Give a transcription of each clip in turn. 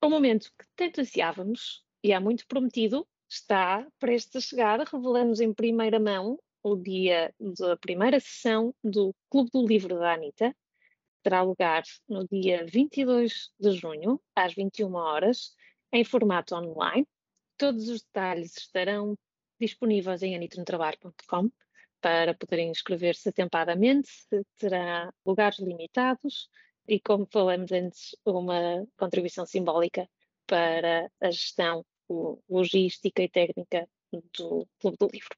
o momento que tanto ansiávamos e há muito prometido está prestes a chegar. Revelamos em primeira mão o dia da primeira sessão do Clube do Livro da Anitta. Terá lugar no dia 22 de junho, às 21 horas, em formato online. Todos os detalhes estarão disponíveis em anitonotrabalho.com para poderem inscrever-se atempadamente. Terá lugares limitados e, como falamos antes, uma contribuição simbólica para a gestão logística e técnica do Clube do Livro.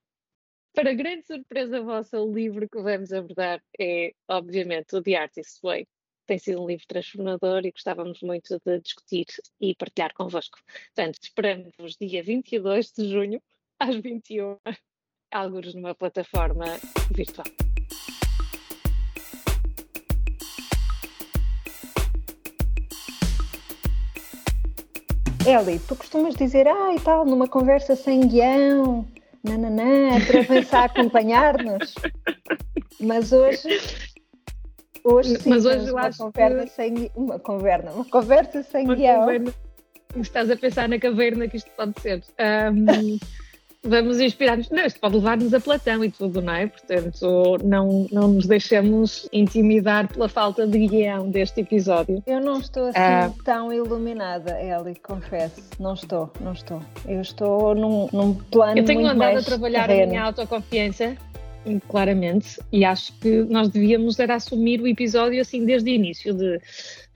Para grande surpresa vossa, o livro que vamos abordar é, obviamente, o The Artist's Way. Tem sido um livro transformador e gostávamos muito de discutir e partilhar convosco. Portanto, esperamos-vos dia 22 de junho, às 21 alguns numa plataforma virtual. Eli, tu costumas dizer, ah, e tal, numa conversa sem guião, nananã, para pensar acompanhar-nos. Mas hoje, hoje sim, Mas hoje uma conversa que... sem uma conversa, uma conversa sem uma guião. Estás a pensar na caverna que isto pode ser. Um, vamos inspirar-nos. Não, isto pode levar-nos a Platão e tudo, não é? Portanto, não, não nos deixemos intimidar pela falta de guião deste episódio. Eu não estou assim Ah. tão iluminada, Eli, confesso. Não estou, não estou. Eu estou num, num plano Eu tenho muito andado a trabalhar a terreno. minha autoconfiança, claramente, e acho que nós devíamos era assumir o episódio assim desde o início de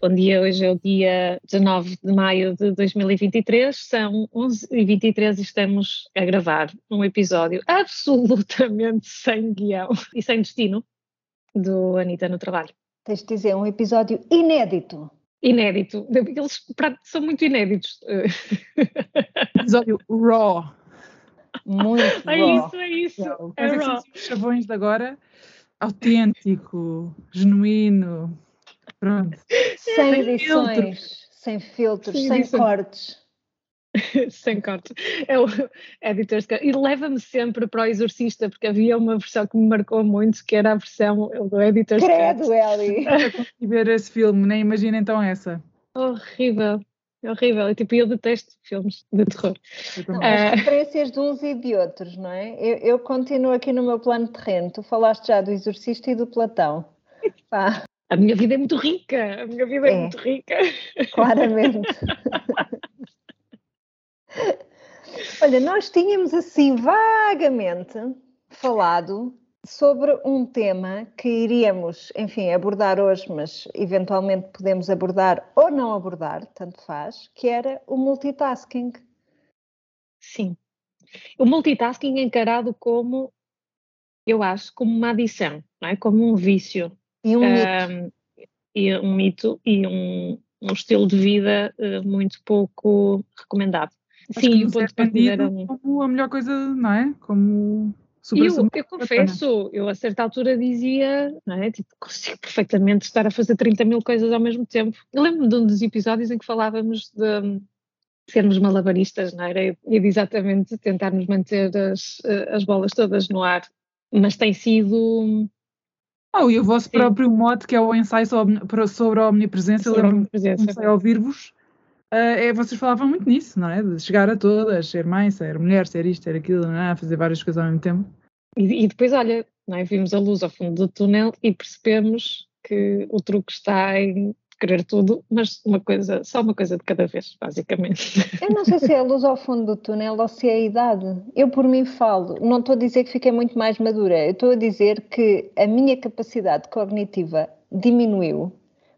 bom dia, hoje é o dia 19 de maio de 2023, são 11h23 e estamos a gravar um episódio absolutamente sem guião e sem destino do Anitta no Trabalho. Tens de dizer, um episódio inédito. Inédito, eles são muito inéditos. Episódio Raw. Muito É isso, é isso. É Quais é que são raw. os chavões de agora? Autêntico, genuíno. Pronto. Sem edições, sem filtros, Sem sem cortes. Sem corte. É o Editor's Cut. E leva-me sempre para o Exorcista, porque havia uma versão que me marcou muito, que era a versão do Editor's Credo, Cut. Eli. E ver esse filme, nem imagina então essa. Horrível. É horrível. E, tipo, eu detesto filmes de terror. Não, as referências de uns e de outros, não é? Eu, eu continuo aqui no meu plano terreno. Tu falaste já do Exorcista e do Platão. Pá, A minha vida é muito rica. A minha vida é, É. muito rica. claramente. Olha, nós tínhamos assim vagamente falado sobre um tema que iríamos, enfim, abordar hoje, mas eventualmente podemos abordar ou não abordar, tanto faz, que era o multitasking. Sim. O multitasking é encarado como, eu acho, como uma adição, não é? Como um vício. E um mito. E um mito e um, um estilo de vida eh, muito pouco recomendado. Acho Sim, o é ponto de partida era um. como a melhor coisa, não é? Como super, Eu, super eu confesso, eu a certa altura dizia, não é? Tipo, consigo perfeitamente estar a fazer 30 mil coisas ao mesmo tempo. Eu lembro-me de um dos episódios em que falávamos de hum, sermos malabaristas, não era? E de exatamente tentarmos manter as, eh, as bolas todas no ar. Mas tem sido. Oh, e o vosso Sim. próprio mote, que é o ensaio sobre, a omnipresença, eu sobre a lembro-me comecei a ouvir-vos, eh, é, vocês falavam muito nisso, não é? De chegar a todas, ser mãe, ser mulher, ser isto, ser aquilo, é? fazer várias coisas ao mesmo tempo. E, e depois, olha, é? vimos a luz ao fundo do túnel e percebemos que o truque está em querer tudo, mas uma coisa, só uma coisa de cada vez, basicamente. Eu não sei se é a luz ao fundo do túnel ou se é a idade. Eu por mim falo, não estou a dizer que fiquei muito mais madura, eu estou a dizer que a minha capacidade cognitiva diminuiu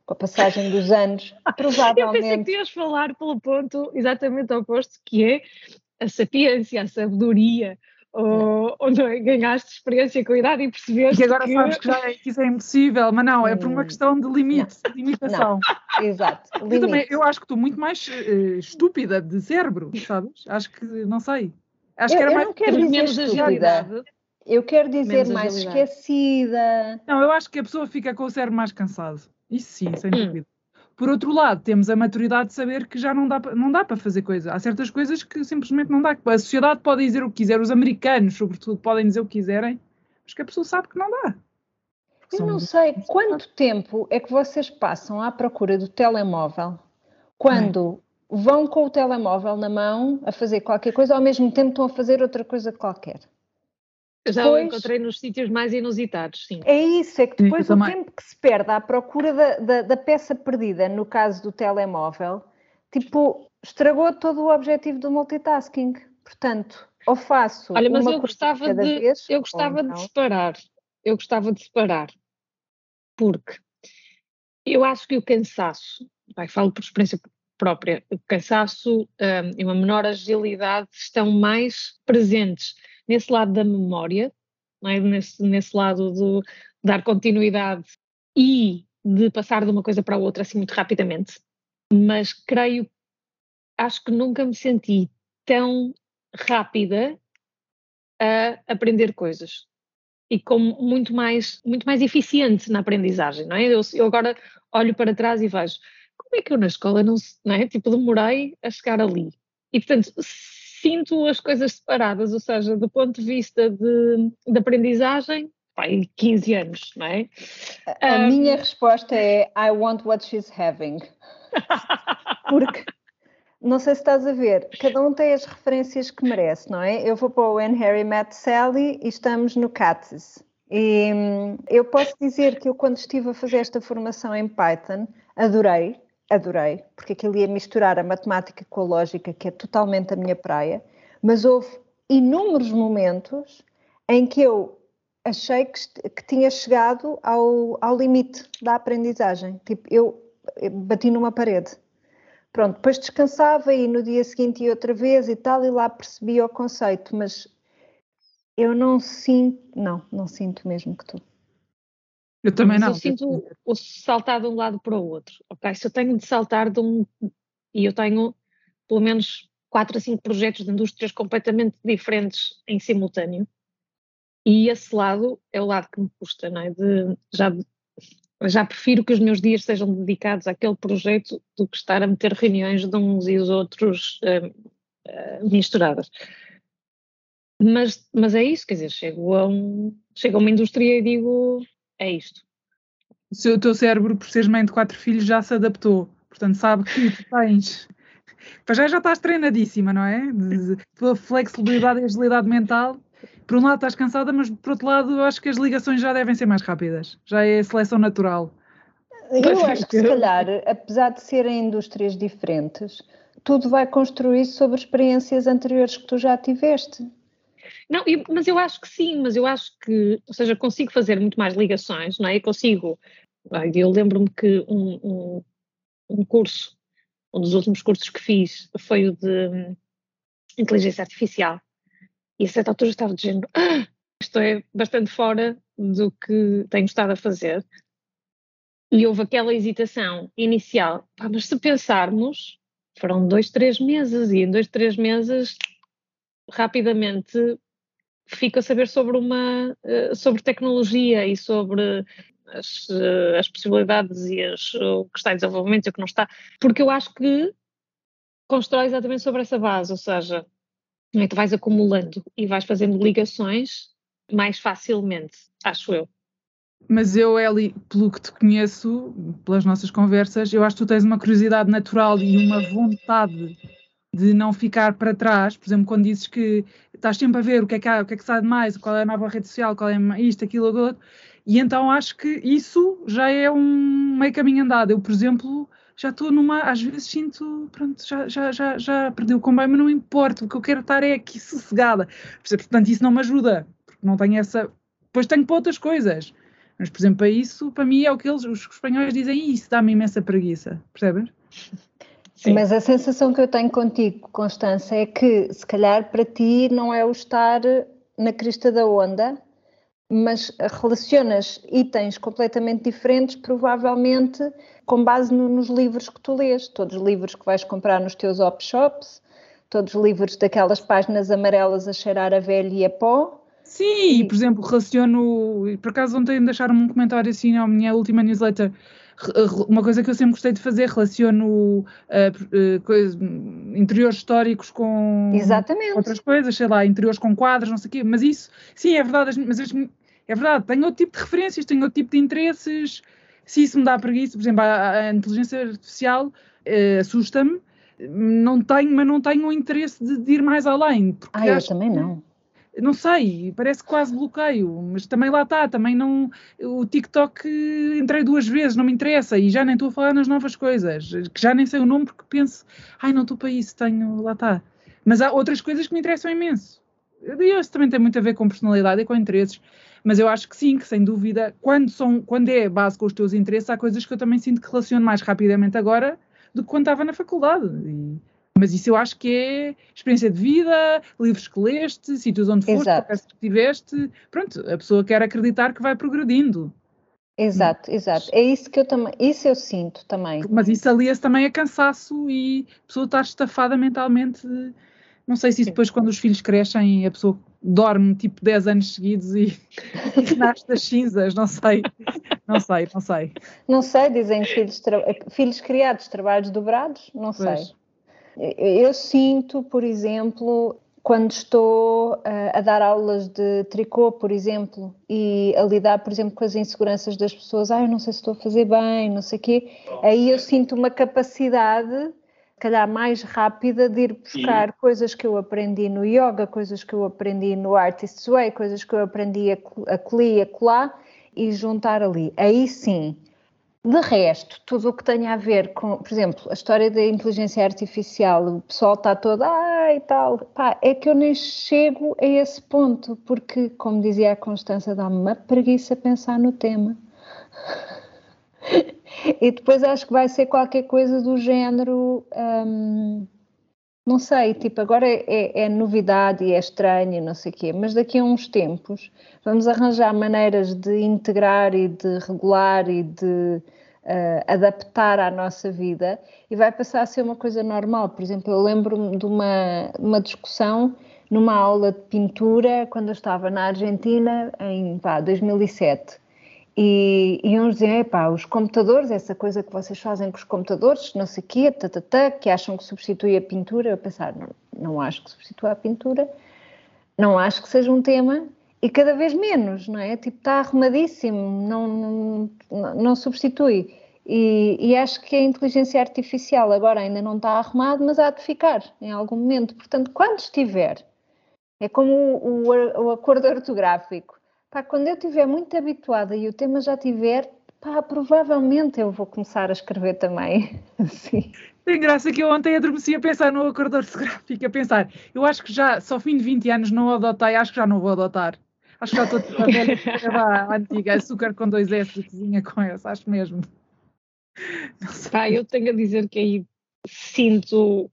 com a passagem dos anos, Eu pensei que provavelmente. ias falar pelo ponto exatamente oposto, que é a sapiência, a sabedoria, ou, ou não é? ganhaste experiência com a idade e E percebeste que agora que... sabes que, já é, que isso é impossível, mas não, é por uma Hum, questão de limite, de limitação. Exato. Eu, também, limite. eu acho que estou muito mais eh, estúpida de cérebro, sabes? Acho que, não sei. Acho Eu- que era eu mais. não quero dizer menos agilidade. Eu quero dizer mais agilidade. esquecida. Não, eu acho que a pessoa fica com o cérebro mais cansado. Isso sim, sem Hum. dúvida. Por outro lado, temos a maturidade de saber que já não dá, não dá para fazer coisa. Há certas coisas que simplesmente não dá. A sociedade pode dizer o que quiser, os americanos, sobretudo, podem dizer o que quiserem, mas que a pessoa sabe que não dá. Eu São- não sei quanto tempo é que vocês passam à procura do telemóvel quando vão com o telemóvel na mão a fazer qualquer coisa, ao mesmo tempo estão a fazer outra coisa qualquer. Já depois, o encontrei nos sítios mais inusitados, sim. É isso, é que depois sim, o tempo que se perde à procura da, da, da, peça perdida, no caso do telemóvel, tipo, estragou todo o objetivo do multitasking. Portanto, ou faço. Olha, mas eu gostava de vez, eu gostava de separar. Eu gostava de separar. Porque eu acho que o cansaço, vai, falo por experiência própria, o cansaço um, e uma menor agilidade estão mais presentes nesse lado da memória, é? nesse, nesse lado de dar continuidade e de passar de uma coisa para a outra assim muito rapidamente. Mas creio, acho que nunca me senti tão rápida a aprender coisas e como muito mais, muito mais eficiente na aprendizagem, não é? Eu, eu, agora olho para trás e vejo como é que eu na escola não, não é? Tipo, demorei a chegar ali. E, portanto, sinto as coisas separadas, ou seja, do ponto de vista de, de aprendizagem, pai, 15 anos, não é? A, um, minha resposta é I want what she's having. Porque, não sei se estás a ver, cada um tem as referências que merece, não é? Eu vou para o When Harry Met Sally e estamos no Cats. E hum, eu posso dizer que eu, quando estive a fazer esta formação em Python, adorei, adorei, porque aquilo ia misturar a matemática com a lógica, que é totalmente a minha praia, mas houve inúmeros momentos em que eu achei que, que tinha chegado ao, ao limite da aprendizagem. Tipo, eu, bati numa parede. Pronto, depois descansava e no dia seguinte ia outra vez e tal, e lá percebia o conceito, mas eu não sinto, não, não sinto mesmo que tu. Eu também não. Eu sinto o saltar de um lado para o outro. Ok, se eu tenho de saltar de um. E eu tenho pelo menos quatro a cinco projetos de indústrias completamente diferentes em simultâneo. E esse lado é o lado que me custa, não é? De, já, já prefiro que os meus dias sejam dedicados àquele projeto do que estar a meter reuniões de uns e os outros uh, uh, misturadas. Mas, mas é isso, quer dizer, chego a, um, chego a uma indústria e digo é isto. O, seu, o teu cérebro, por seres mãe de quatro filhos, já se adaptou. Portanto, sabe que tu tens. Para já já estás treinadíssima, não é? De, de, tua flexibilidade e agilidade mental. Por um lado estás cansada, mas por outro lado eu acho que as ligações já devem ser mais rápidas. Já é seleção natural. Eu acho que se calhar, apesar de serem indústrias diferentes, tudo vai construir sobre experiências anteriores que tu já tiveste. Não, eu, mas eu acho que sim, mas eu acho que, ou seja, consigo fazer muito mais ligações, não é? Eu consigo. Eu lembro-me que um, um, um, curso, um dos últimos cursos que fiz foi o de hum, inteligência artificial. E a certa altura estava dizendo: ah, isto é bastante fora do que tenho estado a fazer. E houve aquela hesitação inicial, Pá, mas se pensarmos, foram dois, três meses, e em dois, três meses rapidamente fico a saber sobre uma eh, sobre tecnologia e sobre as, eh, as possibilidades e as, o que está em desenvolvimento e o que não está, porque eu acho que constrói exatamente sobre essa base, ou seja, é que vais acumulando e vais fazendo ligações mais facilmente, acho eu. Mas eu, Eli, pelo que te conheço, pelas nossas conversas, eu acho que tu tens uma curiosidade natural e uma vontade de não ficar para trás, por exemplo, quando dizes que estás sempre a ver o que é que há, o que é que sai de mais, qual é a nova rede social, qual é isto, aquilo, aquilo, e então acho que isso já é um meio caminho andado. Eu, por exemplo, já estou numa, às vezes sinto, pronto, já, já, já, já perdi o comboio, mas não importa, o que eu quero estar é aqui sossegada. Portanto, isso não me ajuda, porque não tenho essa. Depois tenho para outras coisas. Mas, por exemplo, para isso, para mim é o que eles, os espanhóis dizem, isso dá-me imensa preguiça, percebes? Sim. Mas a sensação que eu tenho contigo, Constança, é que se calhar para ti não é o estar na crista da onda, mas relacionas itens completamente diferentes, provavelmente com base no, nos livros que tu lês, todos os livros que vais comprar nos teus op shops, todos os livros daquelas páginas amarelas a cheirar a velha e a pó. Sim, e, por exemplo, relaciono, por acaso ontem deixaram-me um comentário assim na minha última newsletter, uma coisa que eu sempre gostei de fazer, relaciono uh, uh, coisa, interiores históricos com Exatamente. outras coisas, sei lá, interiores com quadros, não sei o quê, mas isso, sim, é verdade, mas é verdade, tenho outro tipo de referências, tenho outro tipo de interesses, se isso me dá preguiça, por exemplo, a, a inteligência artificial uh, assusta-me, não tenho, mas não tenho o interesse de, de ir mais além. Ah, eu também não não sei, parece quase bloqueio, mas também lá está, também não, o TikTok entrei duas vezes, não me interessa, e já nem estou a falar nas novas coisas, que já nem sei o nome porque penso, ai não estou para isso, tenho, lá está. Mas há outras coisas que me interessam imenso. E isso também tem muito a ver com personalidade e com interesses, mas eu acho que sim, que sem dúvida, quando, são, quando é base com os teus interesses, há coisas que eu também sinto que relaciono mais rapidamente agora do que quando estava na faculdade. E, mas isso eu acho que é experiência de vida, livros que leste, sítios onde foste, conversas que tiveste. Pronto, a pessoa quer acreditar que vai progredindo. Exato, exato. É isso que eu também, isso eu sinto também. Mas isso alia-se também a cansaço e a pessoa estar estafada mentalmente. Não sei se isso depois, quando os filhos crescem, a pessoa dorme tipo 10 anos seguidos e, e nasce das cinzas, não sei. Não sei, não sei. Não sei, dizem filhos, filhos criados, trabalhos dobrados, não pois. sei. Eu sinto, por exemplo, quando estou a dar aulas de tricô, por exemplo, e a lidar, por exemplo, com as inseguranças das pessoas, ah, eu não sei se estou a fazer bem, não sei o quê, aí eu sinto uma capacidade, calhar mais rápida, de ir buscar sim. coisas que eu aprendi no yoga, coisas que eu aprendi no Artist's Way, coisas que eu aprendi a, e a colar, e juntar ali. Aí sim, de resto, tudo o que tenha a ver com, por exemplo, a história da inteligência artificial, o pessoal está todo, ah, e tal, pá, é que eu nem chego a esse ponto, porque, como dizia a Constança, dá-me uma preguiça pensar no tema. e depois acho que vai ser qualquer coisa do género, hum, não sei, tipo, agora é, é, novidade e é estranho, não sei o quê, mas daqui a uns tempos vamos arranjar maneiras de integrar e de regular e de uh, adaptar à nossa vida e vai passar a ser uma coisa normal. Por exemplo, eu lembro-me de uma, uma discussão numa aula de pintura quando eu estava na Argentina em pá, 2007. E, e uns diziam, epá, os computadores, essa coisa que vocês fazem com os computadores, não sei o quê, tatatá, que acham que substitui a pintura. Eu pensar, não, não acho que substitua a pintura, não acho que seja um tema e cada vez menos, não é? Tipo, está arrumadíssimo, não, não, não substitui. E, e, acho que a inteligência artificial agora ainda não está arrumado, mas há de ficar em algum momento. Portanto, quando estiver, é como o, o, o acordo ortográfico. Pá, quando eu estiver muito habituada e o tema já tiver, pá, provavelmente eu vou começar a escrever também. Assim. Tem graça que eu ontem adormeci a pensar no acordo ortográfico, a pensar, eu acho que já, só fim de 20 anos não adotei, acho que já não vou adotar. Acho que já estou toda velha, a antiga, açúcar com dois S e cozinha com essa, acho mesmo. Pá, eu tenho a dizer que aí sinto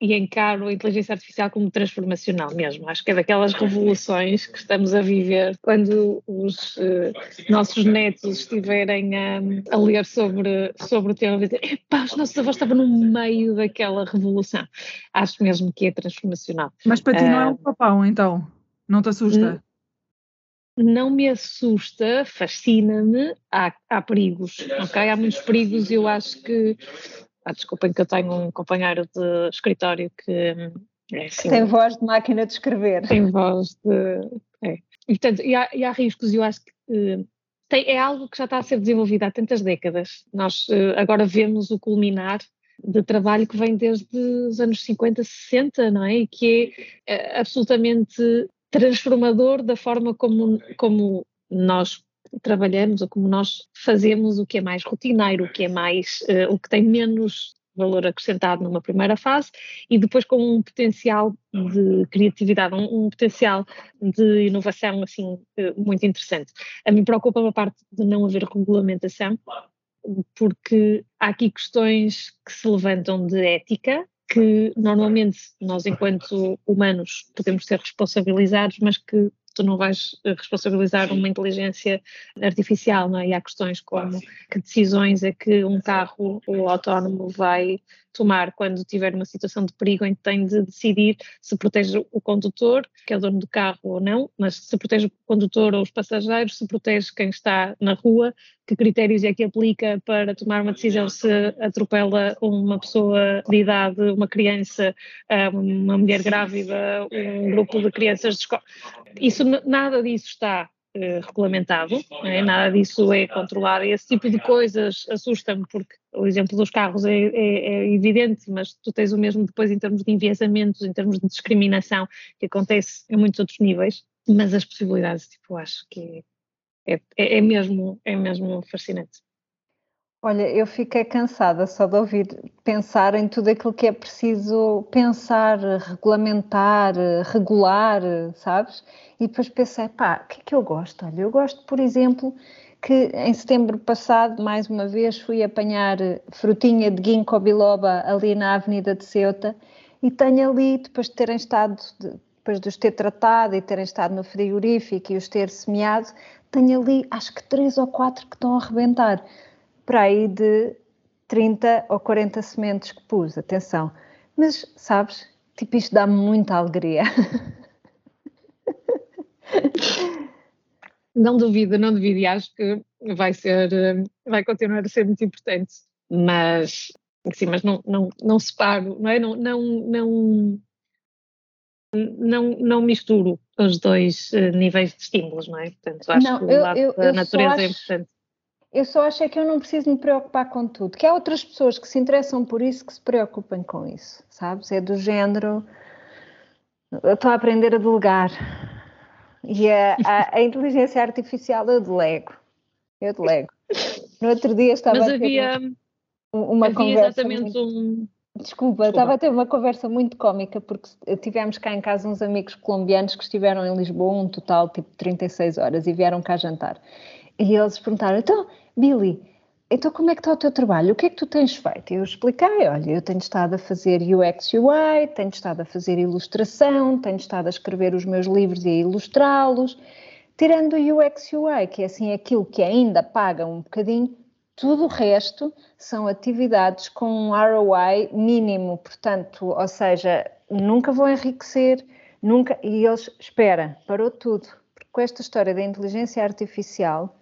e encaro a inteligência artificial como transformacional mesmo. Acho que é daquelas revoluções que estamos a viver quando os uh, nossos netos estiverem a, a, ler sobre, sobre o tema e dizer epá, os nossos avós estavam no meio daquela revolução. Acho mesmo que é transformacional. Mas para ti não é um papão, então? Não te assusta? Não me assusta, fascina-me, há, há, perigos, ok? Há muitos perigos e eu acho que, ah, desculpem que eu tenho um companheiro de escritório que é assim, Tem voz de máquina de escrever. Tem voz de... É. E, portanto, e há, e há riscos e eu acho que uh, tem, é algo que já está a ser desenvolvido há tantas décadas. Nós uh, agora vemos o culminar de trabalho que vem desde os anos 50, 60, não é? E que é uh, absolutamente transformador da forma como, como nós trabalhamos ou como nós fazemos o que é mais rotineiro, o que é mais, uh, o que tem menos valor acrescentado numa primeira fase e depois com um potencial de criatividade, um, um potencial de inovação assim uh, muito interessante. A mim preocupa a parte de não haver regulamentação, porque há aqui questões que se levantam de ética que normalmente nós, enquanto humanos, podemos ser responsabilizados, mas que tu não vais responsabilizar uma inteligência artificial, não é? E há questões como que decisões é que um carro autónomo vai tomar quando tiver uma situação de perigo em que tem de decidir se protege o condutor, que é o dono do carro ou não, mas se protege o condutor ou os passageiros, se protege quem está na rua, que critérios é que aplica para tomar uma decisão se atropela uma pessoa de idade, uma criança, uma mulher grávida, um grupo de crianças de escola. Isso, nada disso está eh, regulamentado, é? nada disso é controlado. Esse tipo de coisas assusta-me, porque o exemplo dos carros é, é, é, evidente, mas tu tens o mesmo depois em termos de enviesamentos, em termos de discriminação, que acontece em muitos outros níveis, mas as possibilidades, tipo, acho que é, é, é mesmo, é mesmo fascinante. Olha, eu fiquei cansada só de ouvir pensar em tudo aquilo que é preciso pensar, regulamentar, regular, sabes? E depois pensei, pá, o que é que eu gosto? Olha, eu gosto, por exemplo, que em setembro passado, mais uma vez, fui apanhar frutinha de ginkgo biloba ali na Avenida de Ceuta e tenho ali, depois de terem estado, depois de os ter tratado e terem estado no frigorífico e os ter semeado, tenho ali acho que três ou quatro que estão a arrebentar para aí de 30 ou 40 sementes que pus, atenção. Mas, sabes, tipo, isto dá-me muita alegria. Não duvido, não duvido, e acho que vai ser, eh, vai continuar a ser muito importante, mas, sim, mas não, não, não separo, não é? Não, não, não, não, não misturo os dois eh, níveis de estímulos, não é? Portanto, acho não, que o lado eu, eu, da natureza é acho... é importante eu só acho é que eu não preciso me preocupar com tudo, que há outras pessoas que se interessam por isso que se preocupem com isso, sabes? É do género. Eu estou a aprender a delegar. E a, a, a inteligência artificial eu delego. Eu delego. No outro dia estava Mas a ter havia, uma havia conversa. Exatamente muito... um... Desculpa, Desculpa, estava a ter uma conversa muito cómica porque tivemos cá em casa uns amigos colombianos que estiveram em Lisboa um total tipo 36 horas e vieram cá jantar. E eles perguntaram: então, Billy, então como é que está o teu trabalho? O que é que tu tens feito? E eu expliquei: olha, eu tenho estado a fazer UX UI, tenho estado a fazer ilustração, tenho estado a escrever os meus livros e a ilustrá-los. Tirando o UX UI, que é assim aquilo que ainda paga um bocadinho, tudo o resto são atividades com um ROI mínimo, portanto, ou seja, nunca vão enriquecer, nunca. E eles, espera, parou tudo. Porque com esta história da inteligência artificial,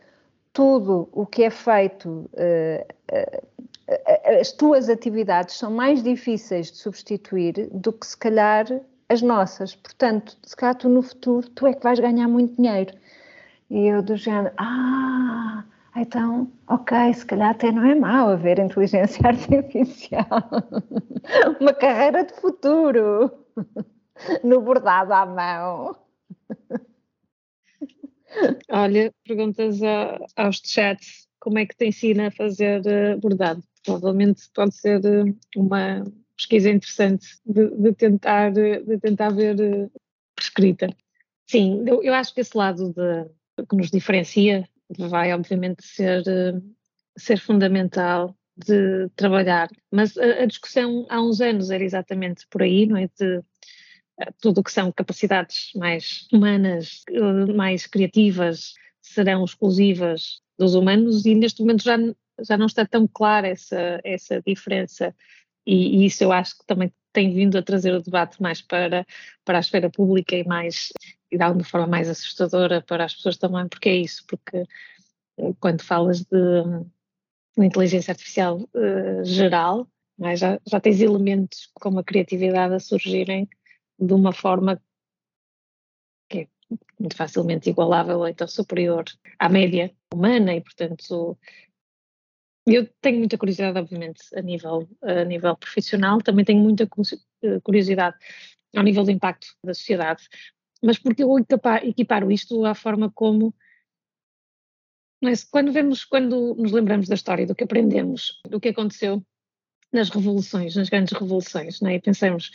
tudo o que é feito, eh, eh, as tuas atividades são mais difíceis de substituir do que se calhar as nossas. Portanto, se calhar tu no futuro, tu é que vais ganhar muito dinheiro. E eu do género, ah, então, ok, se calhar até não é mau haver inteligência artificial. Uma carreira de futuro no bordado à mão. Olha, perguntas a, aos chats como é que te ensina a fazer uh, bordado. Provavelmente pode ser uh, uma pesquisa interessante de, de, tentar, de tentar ver prescrita. Sim, eu, eu, acho que esse lado de, que nos diferencia vai obviamente ser, ser fundamental de trabalhar, mas a, a, discussão há uns anos era exatamente por aí, não é? De tudo o que são capacidades mais humanas, mais criativas, serão exclusivas dos humanos e neste momento já, já não está tão clara essa, essa diferença e, e, isso eu acho que também tem vindo a trazer o debate mais para, para a esfera pública e mais e de alguma forma mais assustadora para as pessoas também, porque é isso, porque quando falas de, de inteligência artificial uh, geral, é? já, já tens elementos como a criatividade a surgirem de uma forma que é muito facilmente igualável então superior à média humana e, portanto, eu tenho muita curiosidade, obviamente, a nível, a nível profissional, também tenho muita eh, curiosidade ao nível do impacto da sociedade, mas porque eu equiparo isto à forma como mas quando vemos, quando nos lembramos da história, do que aprendemos, do que aconteceu nas revoluções, nas grandes revoluções, né? e pensemos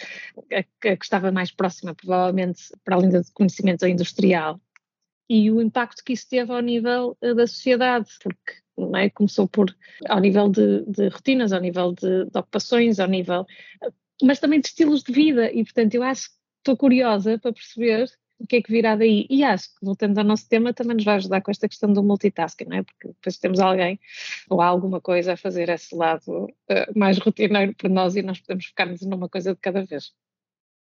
a, que estava mais próxima, provavelmente, para além do conhecimento industrial, e o impacto que isso teve ao nível uh, da sociedade, porque é? começou por ao nível de, de rotinas, ao nível de, de, ocupações, ao nível, mas também de estilos de vida, e portanto eu acho estou curiosa para perceber o que é que virá daí? E acho que, voltando ao nosso tema, também nos vai ajudar com esta questão do multitasking, não é? Porque depois temos alguém ou alguma coisa a fazer esse lado uh, mais rotineiro para nós e nós podemos focar-nos numa coisa de cada vez.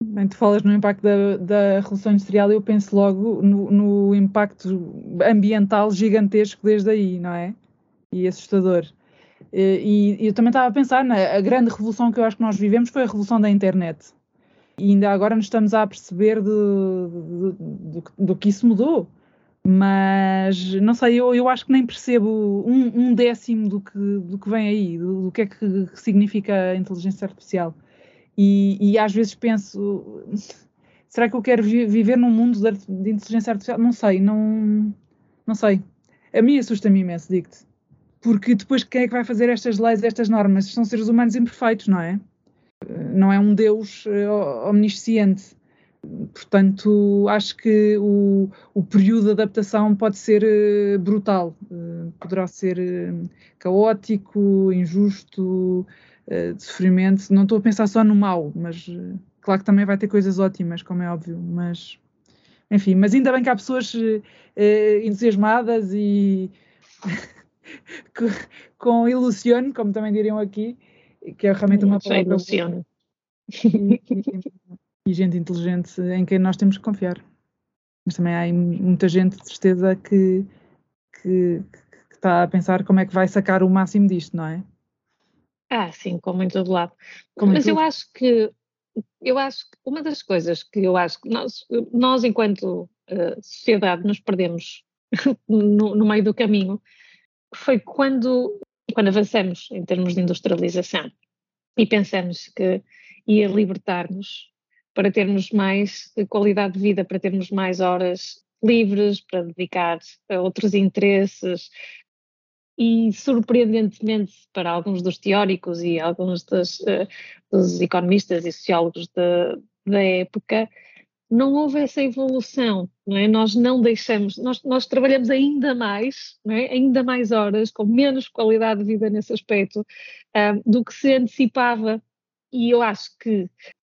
Bem, tu falas no impacto da, da Revolução Industrial e eu penso logo no, no, impacto ambiental gigantesco desde aí, não é? E assustador. E, e eu também estava a pensar, na, grande revolução que eu acho que nós vivemos foi a revolução da internet e ainda agora nos estamos a perceber do, do, que isso mudou. Mas não sei, eu, eu acho que nem percebo um, um décimo do que, do que vem aí, do, do que é que significa a inteligência artificial. E, e, às vezes penso, será que eu quero vi viver num mundo de, de, inteligência artificial? Não sei, não, não sei. A mim assusta-me imenso, digo-te. Porque depois quem é que vai fazer estas leis, estas normas? São seres humanos imperfeitos, não é? Não é um Deus uh, omnisciente. Portanto, acho que o, o período de adaptação pode ser uh, brutal, uh, poderá ser caótico, injusto, de sofrimento. Não estou a pensar só no mal, mas claro que também vai ter coisas ótimas, como é óbvio, mas enfim, mas ainda bem que há pessoas entusiasmadas e com ilusione, como também diriam aqui, que é realmente uma palavra. Ilusione. e gente inteligente em quem nós temos que confiar. Mas também há muita gente de certeza que, que, que, está a pensar como é que vai sacar o máximo disto, não é? Ah, sim, como em todo lado. Como Mas eu acho que eu acho que uma das coisas que eu acho que nós, nós enquanto uh, sociedade, nos perdemos no, no, meio do caminho foi quando, quando avançamos em termos de industrialização e pensamos que ia libertar-nos para termos mais qualidade de vida, para termos mais horas livres para dedicar a outros interesses. E, surpreendentemente, para alguns dos teóricos e alguns dos, uh, dos economistas e sociólogos de, da época, não houve essa evolução, não é? Nós não deixamos, nós, nós trabalhamos ainda mais, é? ainda mais horas, com menos qualidade de vida nesse aspecto, uh, do que se antecipava. E eu acho que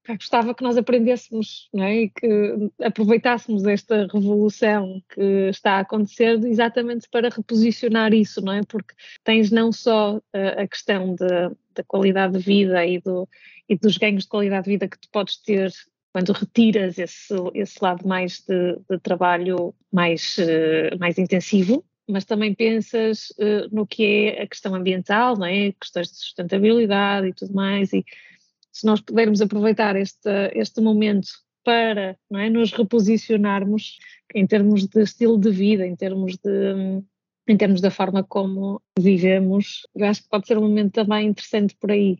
gostava que nós aprendêssemos é? e que aproveitássemos esta revolução que está a acontecer exatamente para reposicionar isso, não é? Porque tens não só a, a questão da qualidade de vida e, do, e dos ganhos de qualidade de vida que tu podes ter quando retiras esse, esse lado mais de, de trabalho mais, uh, mais intensivo, mas também pensas uh, no que é a questão ambiental, não é? questões de sustentabilidade e tudo mais, e se nós pudermos aproveitar este, este momento para é, nos reposicionarmos em termos de estilo de vida, em termos de em termos da forma como vivemos, eu acho que pode ser um momento também interessante por aí.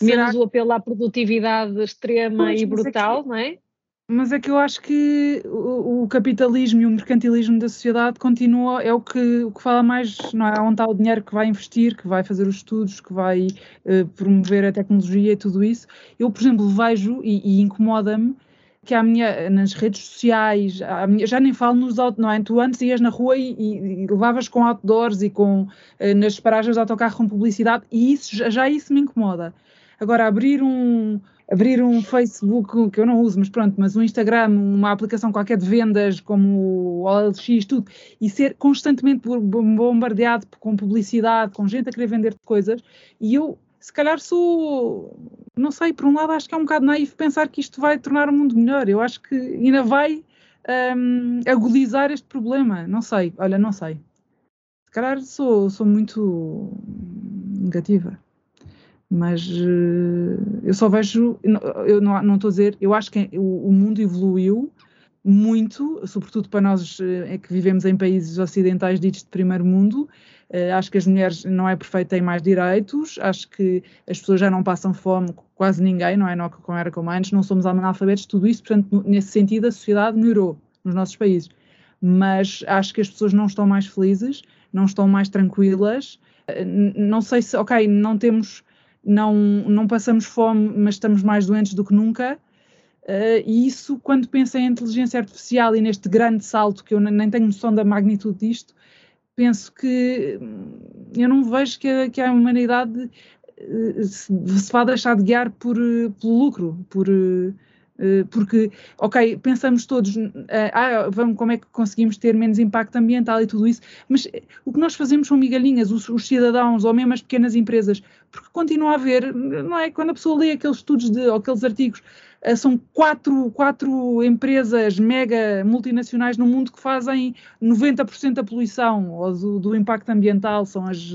Menos o apelo à produtividade extrema pois, e brutal, não é? Mas é que eu acho que o, o, capitalismo e o mercantilismo da sociedade continua, é o que, o que fala mais, não é? Onde está o dinheiro que vai investir, que vai fazer os estudos, que vai uh, promover a tecnologia e tudo isso. Eu, por exemplo, vejo e, e incomoda-me que a minha, nas redes sociais, minha, já nem falo nos não é? Tu antes ias na rua e, e, e levavas com outdoors e com, uh, nas paragens de autocarro com publicidade e isso, já, já isso me incomoda. Agora, abrir um, abrir um Facebook, que eu não uso, mas pronto, mas um Instagram, uma aplicação qualquer de vendas, como o OLX, tudo, e ser constantemente bombardeado com publicidade, com gente a querer vender coisas, e eu, se calhar sou, não sei, por um lado acho que é um bocado naif pensar que isto vai tornar o mundo melhor, eu acho que ainda vai um, agudizar este problema, não sei, olha, não sei. Se calhar sou, sou muito negativa. Mas uh, eu só vejo, eu não, não estou a dizer, eu acho que o, o mundo evoluiu muito, sobretudo para nós é que vivemos em países ocidentais ditos de primeiro mundo. Uh, acho que as mulheres não é perfeito, têm mais direitos, acho que as pessoas já não passam fome, quase ninguém, não é? Não como era como antes, não somos analfabetos, tudo isso, portanto, nesse sentido, a sociedade melhorou nos nossos países. Mas acho que as pessoas não estão mais felizes, não estão mais tranquilas. Não sei se, ok, não temos não, não passamos fome, mas estamos mais doentes do que nunca. Uh, e isso, quando penso em inteligência artificial e neste grande salto, que eu nem tenho noção da magnitude disto, penso que hum, eu não vejo que a, que a humanidade uh, se, se vá deixar de guiar por, uh, pelo lucro, por, eh, porque, ok, pensamos todos, eh, ah, vamos, como é que conseguimos ter menos impacto ambiental e tudo isso, mas eh, o que nós fazemos são migalhinhas, os, os cidadãos ou mesmo as pequenas empresas, porque continua a haver, não é? Quando a pessoa lê aqueles estudos de, ou aqueles artigos, são quatro, quatro empresas mega multinacionais no mundo que fazem 90% da poluição ou do, do impacto ambiental, são as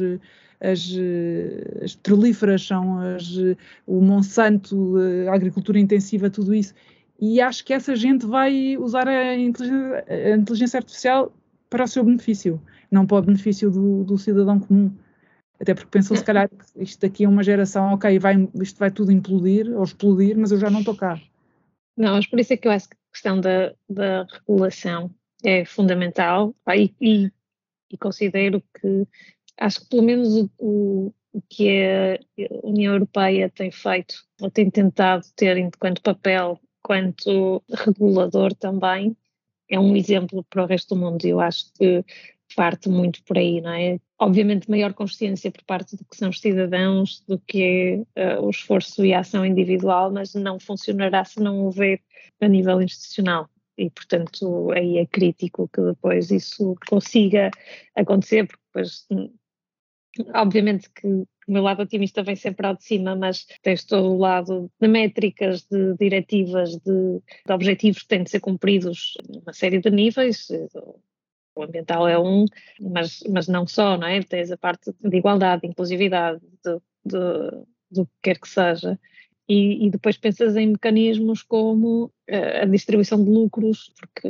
as, eh, as petrolíferas, são as, eh, o Monsanto, a agricultura intensiva, tudo isso. e acho que essa gente vai usar a inteligência, a inteligência artificial para o seu benefício, não para o benefício do, do cidadão comum. Até porque pensam se calhar isto daqui a uma geração, ok, vai, isto vai tudo implodir ou explodir, mas eu já não estou cá. Não, mas por isso é que eu acho que a questão da, da regulação é fundamental e, e, e, considero que acho que pelo menos o, o que a União Europeia tem feito ou tem tentado ter enquanto papel, quanto regulador também, é um exemplo para o resto do mundo. Eu acho que parte muito por aí, não é? Obviamente maior consciência por parte do que são os cidadãos do que uh, o esforço e a ação individual, mas não funcionará se não houver a nível institucional. E, portanto, aí é crítico que depois isso consiga acontecer, porque depois, hum, obviamente que o meu lado otimista vem sempre ao de cima, mas tens todo o lado de métricas, de diretivas, de, de objetivos que têm de ser cumpridos numa série de níveis, o ambiental é um, mas, mas não só, não é? Tens a parte de igualdade, de inclusividade, de, de, do que quer que seja. E, e, depois pensas em mecanismos como uh, a distribuição de lucros, porque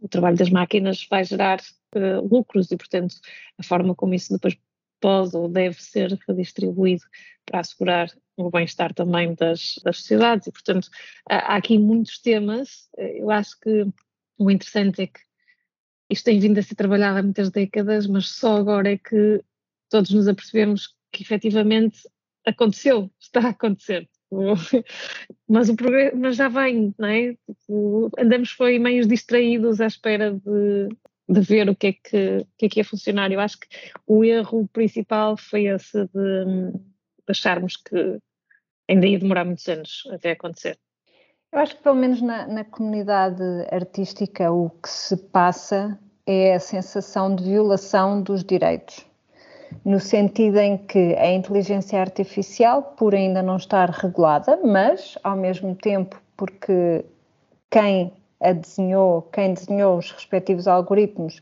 o trabalho das máquinas vai gerar uh, lucros e, portanto, a forma como isso depois pode ou deve ser redistribuído para assegurar o bem-estar também das, das sociedades. E, portanto, há aqui muitos temas. Eu acho que o interessante é que isto tem vindo a ser trabalhado há muitas décadas, mas só agora é que todos nos apercebemos que efetivamente aconteceu, está a acontecer. Mas, o já vem, não é? Andamos foi meio distraídos à espera de, de ver o que, é que, que é que ia funcionar. Eu acho que o erro principal foi esse de, de acharmos que ainda ia demorar muitos anos até acontecer. Eu acho que pelo menos na, na, comunidade artística o que se passa é a sensação de violação dos direitos, no sentido em que a inteligência artificial, por ainda não estar regulada, mas ao mesmo tempo porque quem a desenhou, quem desenhou os respectivos algoritmos,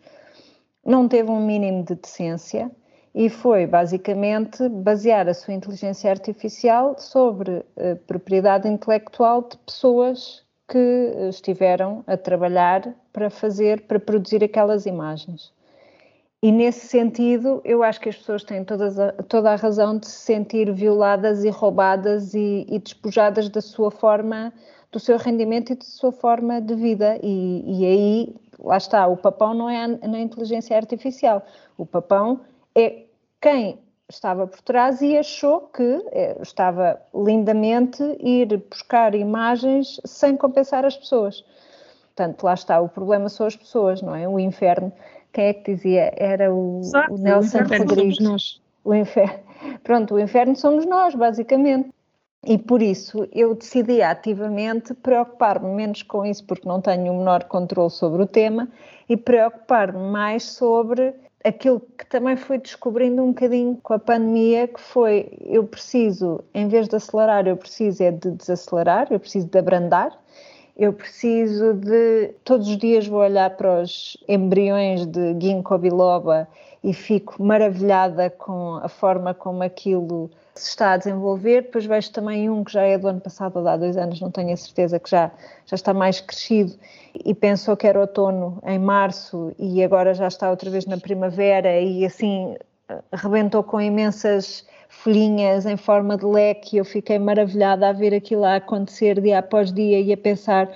não teve um mínimo de decência e foi basicamente basear a sua inteligência artificial sobre a propriedade intelectual de pessoas que estiveram a trabalhar para fazer, para produzir aquelas imagens. E nesse sentido, eu acho que as pessoas têm todas a, toda a razão de se sentir violadas e roubadas e, e, despojadas da sua forma, do seu rendimento e da sua forma de vida. E, e aí, lá está, o papão não é na inteligência artificial. O papão é quem estava por trás e achou que eh, estava lindamente ir buscar imagens sem compensar as pessoas. Portanto, lá está, o problema são as pessoas, não é? O inferno, quem é que dizia? Era o, Exato, o Nelson o Rodrigues. Nós. O inferno. Pronto, o inferno somos nós, basicamente. E por isso eu decidi ativamente preocupar-me menos com isso, porque não tenho o menor controle sobre o tema, e preocupar-me mais sobre aquilo que também fui descobrindo um bocadinho com a pandemia, que foi eu preciso, em vez de acelerar, eu preciso é de desacelerar, eu preciso de abrandar, eu preciso de. Todos os dias vou olhar para os embriões de ginkgo biloba e fico maravilhada com a forma como aquilo se está a desenvolver. Depois vejo também um que já é do ano passado ou há dois anos, não tenho a certeza, que já, já está mais crescido e pensou que era outono em março e agora já está outra vez na primavera e assim rebentou com imensas folhinhas em forma de leque. Eu fiquei maravilhada a ver aquilo a acontecer dia após dia e a pensar: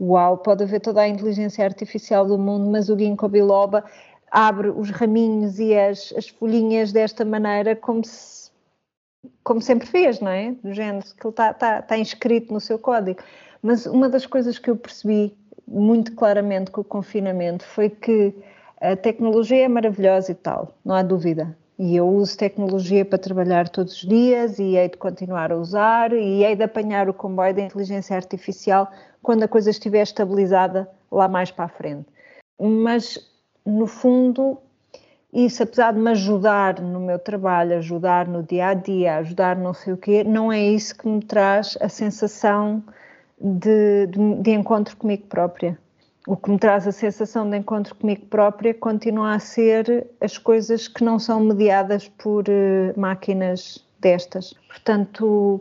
uau, pode haver toda a inteligência artificial do mundo, mas o ginkgo biloba abre os raminhos e as, as folhinhas desta maneira como se como sempre fez, não é? Do género que ele está tá, tá inscrito no seu código. Mas uma das coisas que eu percebi muito claramente com o confinamento foi que a tecnologia é maravilhosa e tal, não há dúvida e eu uso tecnologia para trabalhar todos os dias e hei de continuar a usar e hei de apanhar o comboio da inteligência artificial quando a coisa estiver estabilizada lá mais para a frente. Mas, no fundo, isso, apesar de me ajudar no meu trabalho, ajudar no dia a dia, ajudar não sei o quê, não é isso que me traz a sensação de, de, de encontro comigo própria o que me traz a sensação de encontro comigo própria continua a ser as coisas que não são mediadas por uh, máquinas destas. Portanto,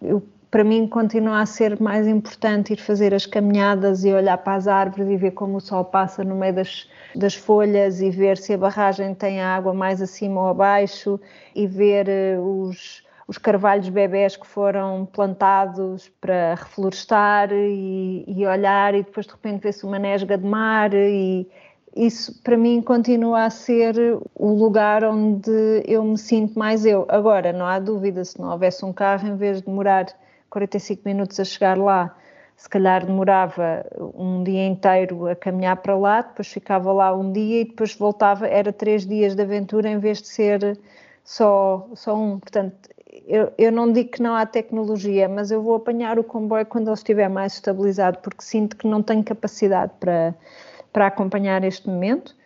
eu para mim continua a ser mais importante ir fazer as caminhadas e olhar para as árvores e ver como o sol passa no meio das, das folhas e ver se a barragem tem a água mais acima ou abaixo e ver uh, os, os carvalhos bebés que foram plantados para reflorestar e, e olhar e depois de repente ver-se uma nesga de mar e isso para mim continua a ser o lugar onde eu me sinto mais eu. Agora, não há dúvida, se não houvesse um carro, em vez de demorar 45 minutos a chegar lá, se calhar demorava um dia inteiro a caminhar para lá, depois ficava lá um dia e depois voltava, era três dias de aventura em vez de ser só, só um. Portanto, eu, eu não digo que não há tecnologia, mas eu vou apanhar o comboio quando ele estiver mais estabilizado, porque sinto que não tenho capacidade para, para acompanhar este momento.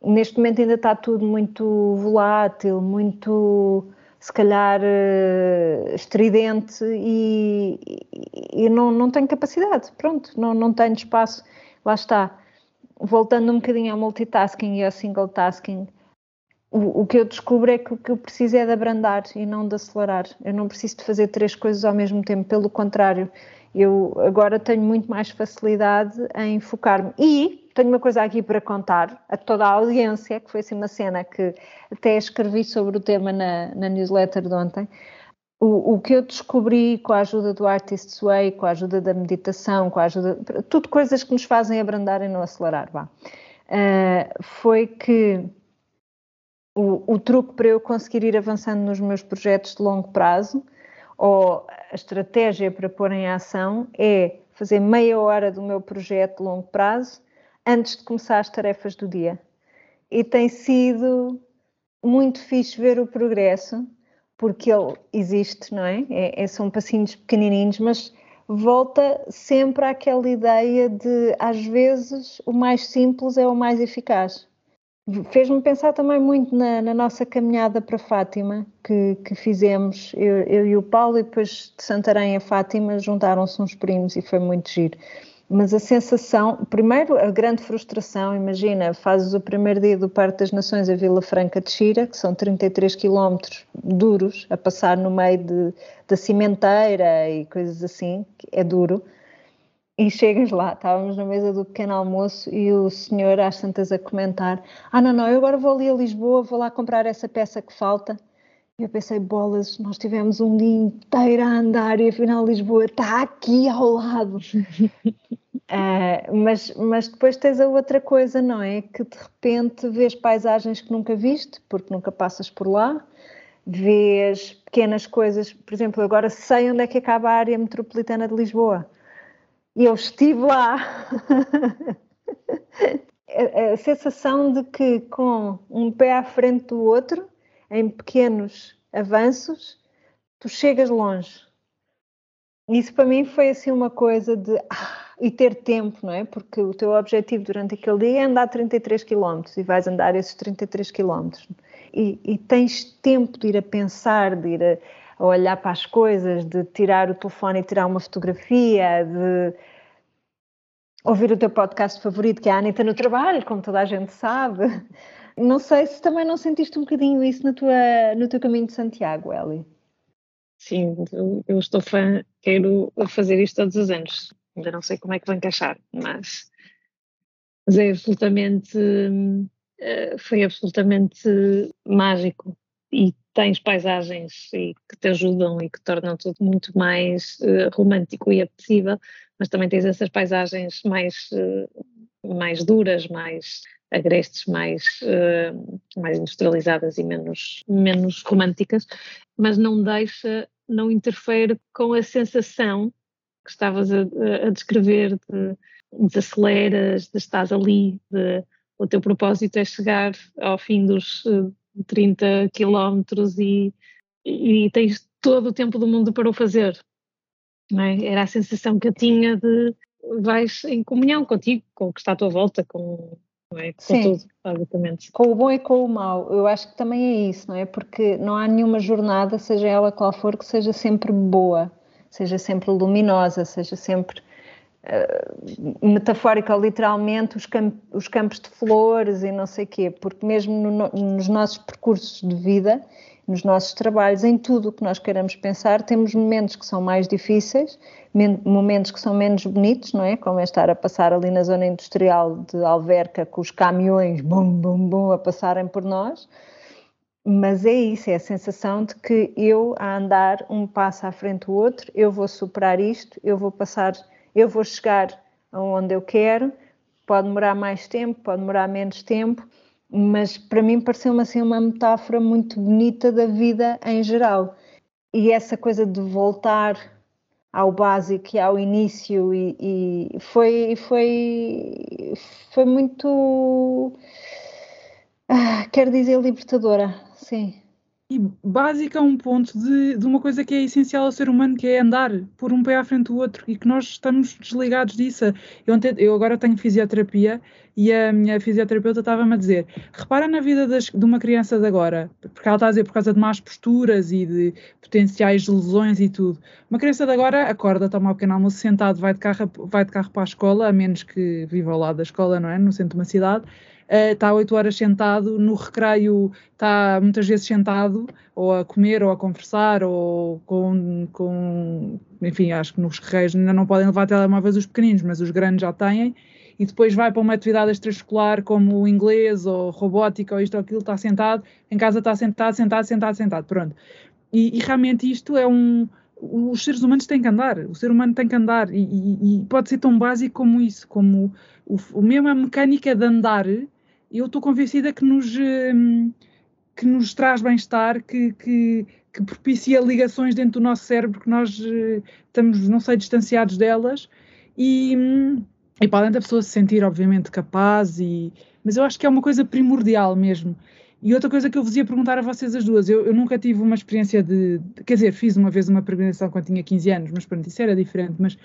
Neste momento ainda está tudo muito volátil, muito se calhar uh, estridente e, e, não, não tenho capacidade, pronto, não, não tenho espaço, lá está. Voltando um bocadinho ao multitasking e ao single tasking, o, o que eu descubro é que o que eu preciso é de abrandar e não de acelerar. Eu não preciso de fazer três coisas ao mesmo tempo, pelo contrário, eu agora tenho muito mais facilidade em focar-me. E tenho uma coisa aqui para contar a toda a audiência, que foi assim uma cena que até escrevi sobre o tema na, na newsletter de ontem. O, o, que eu descobri com a ajuda do Artist's Way, com a ajuda da meditação, com a ajuda. Tudo coisas que nos fazem abrandar e não acelerar, vá. Uh, foi que o, o truque para eu conseguir ir avançando nos meus projetos de longo prazo, ou a estratégia para pôr em ação, é fazer meia hora do meu projeto de longo prazo antes de começar as tarefas do dia. E tem sido muito fixe ver o progresso, porque ele existe, não é? é, é são passinhos pequenininhos, mas volta sempre àquela ideia de, às vezes, o mais simples é o mais eficaz. Fez-me pensar também muito na, na, nossa caminhada para Fátima, que, que fizemos, eu, eu, e o Paulo, e depois de Santarém a Fátima juntaram-se uns primos e foi muito giro. Mas a sensação, primeiro a grande frustração, imagina, fazes o primeiro dia do Parque das Nações a Vila Franca de Xira, que são 33 quilómetros duros, a passar no meio de, da cimenteira e coisas assim, é duro, e chegas lá, estávamos na mesa do pequeno almoço e o senhor às tantas a comentar, ah não, não, eu agora vou ali a Lisboa, vou lá comprar essa peça que falta, e eu pensei, bolas, nós tivemos um dia inteiro a andar e afinal Lisboa está aqui ao lado. uh, mas, mas depois tens a outra coisa, não é? Que de repente vês paisagens que nunca viste, porque nunca passas por lá, vês pequenas coisas, por exemplo, agora sei onde é que acaba a área metropolitana de Lisboa. E eu estive lá. a, a sensação de que com um pé à frente do outro em pequenos avanços, tu chegas longe. Isso para mim foi assim uma coisa de ah, e ter tempo, não é? Porque o teu objetivo durante aquele dia é andar 33 km e vais andar esses 33 km. E, e tens tempo de ir a pensar, de ir a, a, olhar para as coisas, de tirar o telefone e tirar uma fotografia, de ouvir o teu podcast favorito, que é a Anitta no Trabalho, como toda a gente sabe. Não sei se também não sentiste um bocadinho isso no, tua, no teu caminho de Santiago, Eli. Sim, eu, estou fã, quero fazer isto todos os anos. Ainda não sei como é que vou encaixar, mas, mas é absolutamente, eh, foi absolutamente mágico e tens paisagens e que te ajudam e que tornam tudo muito mais uh, romântico e apetecível, mas também tens essas paisagens mais, uh, mais duras, mais agrestes mais, uh, mais industrializadas e menos, menos românticas, mas não deixa, não interfere com a sensação que estavas a, a descrever de desaceleras, de estás ali, de, o teu propósito é chegar ao fim dos 30 quilómetros e, e tens todo o tempo do mundo para o fazer. É? Era a sensação que eu tinha de vais em comunhão contigo, com o que está à tua volta, com, é? Com Sim. tudo, basicamente. Com o bom e com o mau, eu acho que também é isso, não é? Porque não há nenhuma jornada, seja ela qual for, que seja sempre boa, seja sempre luminosa, seja sempre metafórica ou literalmente, os, camp os, campos de flores e não sei quê, porque mesmo no, nos nossos percursos de vida, nos nossos trabalhos, em tudo o que nós queiramos pensar, temos momentos que são mais difíceis, momentos que são menos bonitos, não é? Como é estar a passar ali na zona industrial de Alverca com os caminhões, bum, bum, bum, a passarem por nós. Mas é isso, é a sensação de que eu, a andar um passo à frente do outro, eu vou superar isto, eu vou passar, eu vou chegar aonde eu quero. Pode demorar mais tempo, pode demorar menos tempo, mas para mim pareceu-me assim uma metáfora muito bonita da vida em geral. E essa coisa de voltar ao básico e ao início e, e foi, foi, foi muito, ah, quero dizer, libertadora, sim e básica a um ponto de, de, uma coisa que é essencial ao ser humano, que é andar por um pé à frente do outro e que nós estamos desligados disso. Eu, eu agora tenho fisioterapia e a minha fisioterapeuta estava-me a dizer: repara na vida das, de uma criança de agora, porque ela está a dizer por causa de más posturas e de potenciais lesões e tudo. Uma criança de agora acorda, toma um pequeno almoço sentado, vai de, carro, vai de carro para a escola, a menos que viva ao lado da escola, não é? No centro de uma cidade está oito horas sentado, no recreio está muitas vezes sentado, ou a comer, ou a conversar, ou com, com enfim, acho que nos recreios ainda não podem levar telemóveis os pequeninos, mas os grandes já têm, e depois vai para uma atividade extraescolar como o inglês, ou robótica, ou isto ou aquilo, está sentado, em casa está sentado, sentado, sentado, sentado, pronto. E, e realmente isto é um, os seres humanos têm que andar, o ser humano tem que andar e, e, e pode ser tão básico como isso, como o, o mesmo a mecânica de andar eu estou convencida que nos, hum, que nos traz bem-estar, que, que, que, propicia ligações dentro do nosso cérebro, que nós eh, estamos, não sei, distanciados delas, e, hum, e para além da pessoa se sentir, obviamente, capaz, e, mas eu acho que é uma coisa primordial mesmo. E outra coisa que eu vos ia perguntar a vocês as duas, eu, eu nunca tive uma experiência de, de, quer dizer, fiz uma vez uma peregrinação quando tinha 15 anos, mas pronto, isso era diferente, mas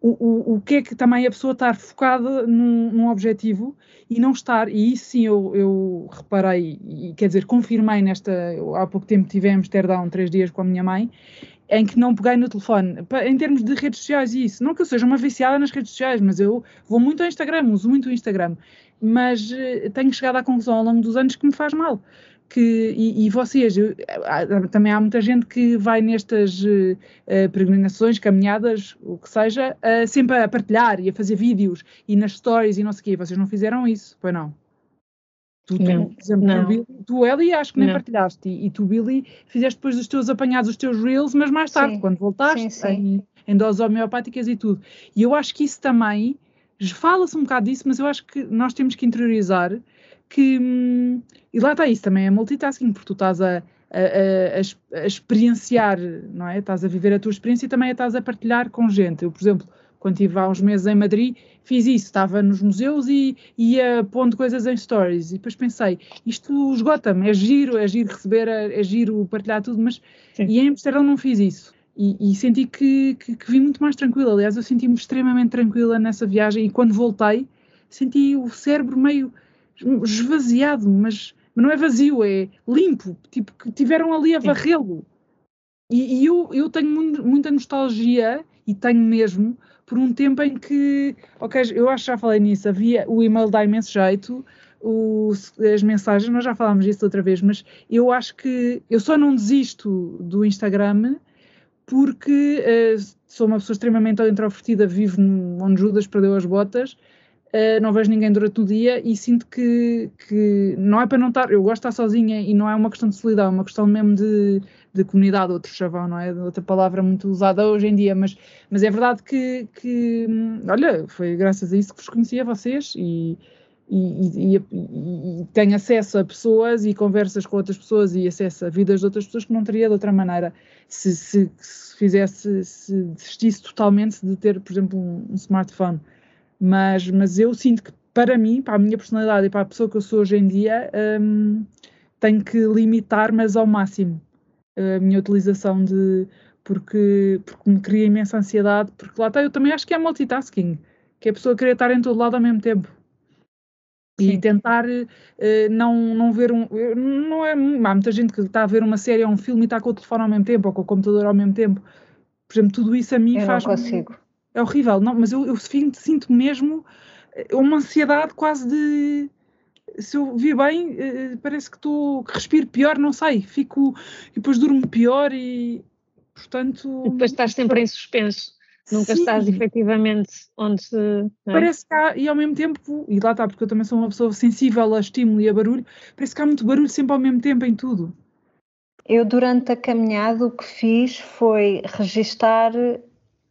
o, o, o que é que também a pessoa estar focada num, num objetivo e não estar, e isso sim eu, eu reparei, e quer dizer, confirmei nesta, há pouco tempo tive em Amsterdão três dias com a minha mãe, em que não peguei no telefone, em termos de redes sociais e isso, não que eu seja uma viciada nas redes sociais, mas eu vou muito ao Instagram, uso muito o Instagram, mas uh, tenho chegado à conclusão ao longo dos anos que me faz mal, que, e, e vocês, também há muita gente que vai nestas uh, peregrinações, caminhadas, o que seja, uh, sempre a partilhar e a fazer vídeos e nas stories e não sei o quê. Vocês não fizeram isso, pois não? Tu, não, por exemplo, não. Tu, Billy, tu, Eli, acho que nem não. partilhaste. E, e, tu, Billy, fizeste depois os teus apanhados, os teus reels, mas mais tarde, sim. quando voltaste, sim, sim. Em, em doses homeopáticas e tudo. E eu acho que isso também, fala-se um bocado disso, mas eu acho que nós temos que interiorizar que. Hum, e lá está isso, também é multitasking, porque tu estás a, a, a, a, experienciar, não é? Estás a viver a tua experiência e também a estás a partilhar com gente. Eu, por exemplo, quando estive há uns meses em Madrid, fiz isso, estava nos museus e ia pondo coisas em stories. E depois pensei, isto esgota-me, é giro, é giro receber, é, giro partilhar tudo, mas. Sim. E em Amsterdão não fiz isso. E, e senti que, que, que, vim muito mais tranquila. Aliás, eu senti-me extremamente tranquila nessa viagem e quando voltei, senti o cérebro meio esvaziado, mas, mas não é vazio, é limpo, tipo que tiveram ali a varrê-lo. E, e, eu, eu tenho muita nostalgia, e tenho mesmo, por um tempo em que, ok, eu acho que já falei nisso, havia o e-mail dá imenso jeito, o, as mensagens, nós já falámos disso outra vez, mas eu acho que eu só não desisto do Instagram porque uh, sou uma pessoa extremamente introvertida, vivo onde Judas perdeu as botas Uh, não vejo ninguém durante o dia e sinto que, que não é para não estar, eu gosto de estar sozinha e não é uma questão de solidão, é uma questão mesmo de, de comunidade, outro chavão, não é? Outra palavra muito usada hoje em dia, mas, mas é verdade que, que olha, foi graças a isso que vos conheci a vocês e, e, e, e, tenho acesso a pessoas e conversas com outras pessoas e acesso a vidas de outras pessoas que não teria de outra maneira se, se, se fizesse, se desistisse totalmente de ter, por exemplo, um, um smartphone mas, mas eu sinto que para mim, para a minha personalidade e para a pessoa que eu sou hoje em dia, um, tenho que limitar, mas ao máximo, a minha utilização de. Porque, porque me cria imensa ansiedade, porque lá está, eu também acho que é multitasking, que é a pessoa querer estar em todo lado ao mesmo tempo. E Sim. tentar uh, não, não ver um. Não é, há muita gente que está a ver uma série ou um filme e está com o telefone ao mesmo tempo, ou com o computador ao mesmo tempo. Por exemplo, tudo isso a mim eu faz. Não consigo É horrível, não, mas eu, eu sinto, sinto mesmo eh, uma ansiedade quase de se eu vi bem, eh, parece que estou que respiro pior, não sei, fico e depois durmo pior e portanto. E depois estás sempre em suspenso. Nunca Sim. estás efetivamente onde se. É? Parece que há, e ao mesmo tempo, e lá está, porque eu também sou uma pessoa sensível a estímulo e a barulho, parece que há muito barulho sempre ao mesmo tempo em tudo. Eu, durante a caminhada, o que fiz foi registar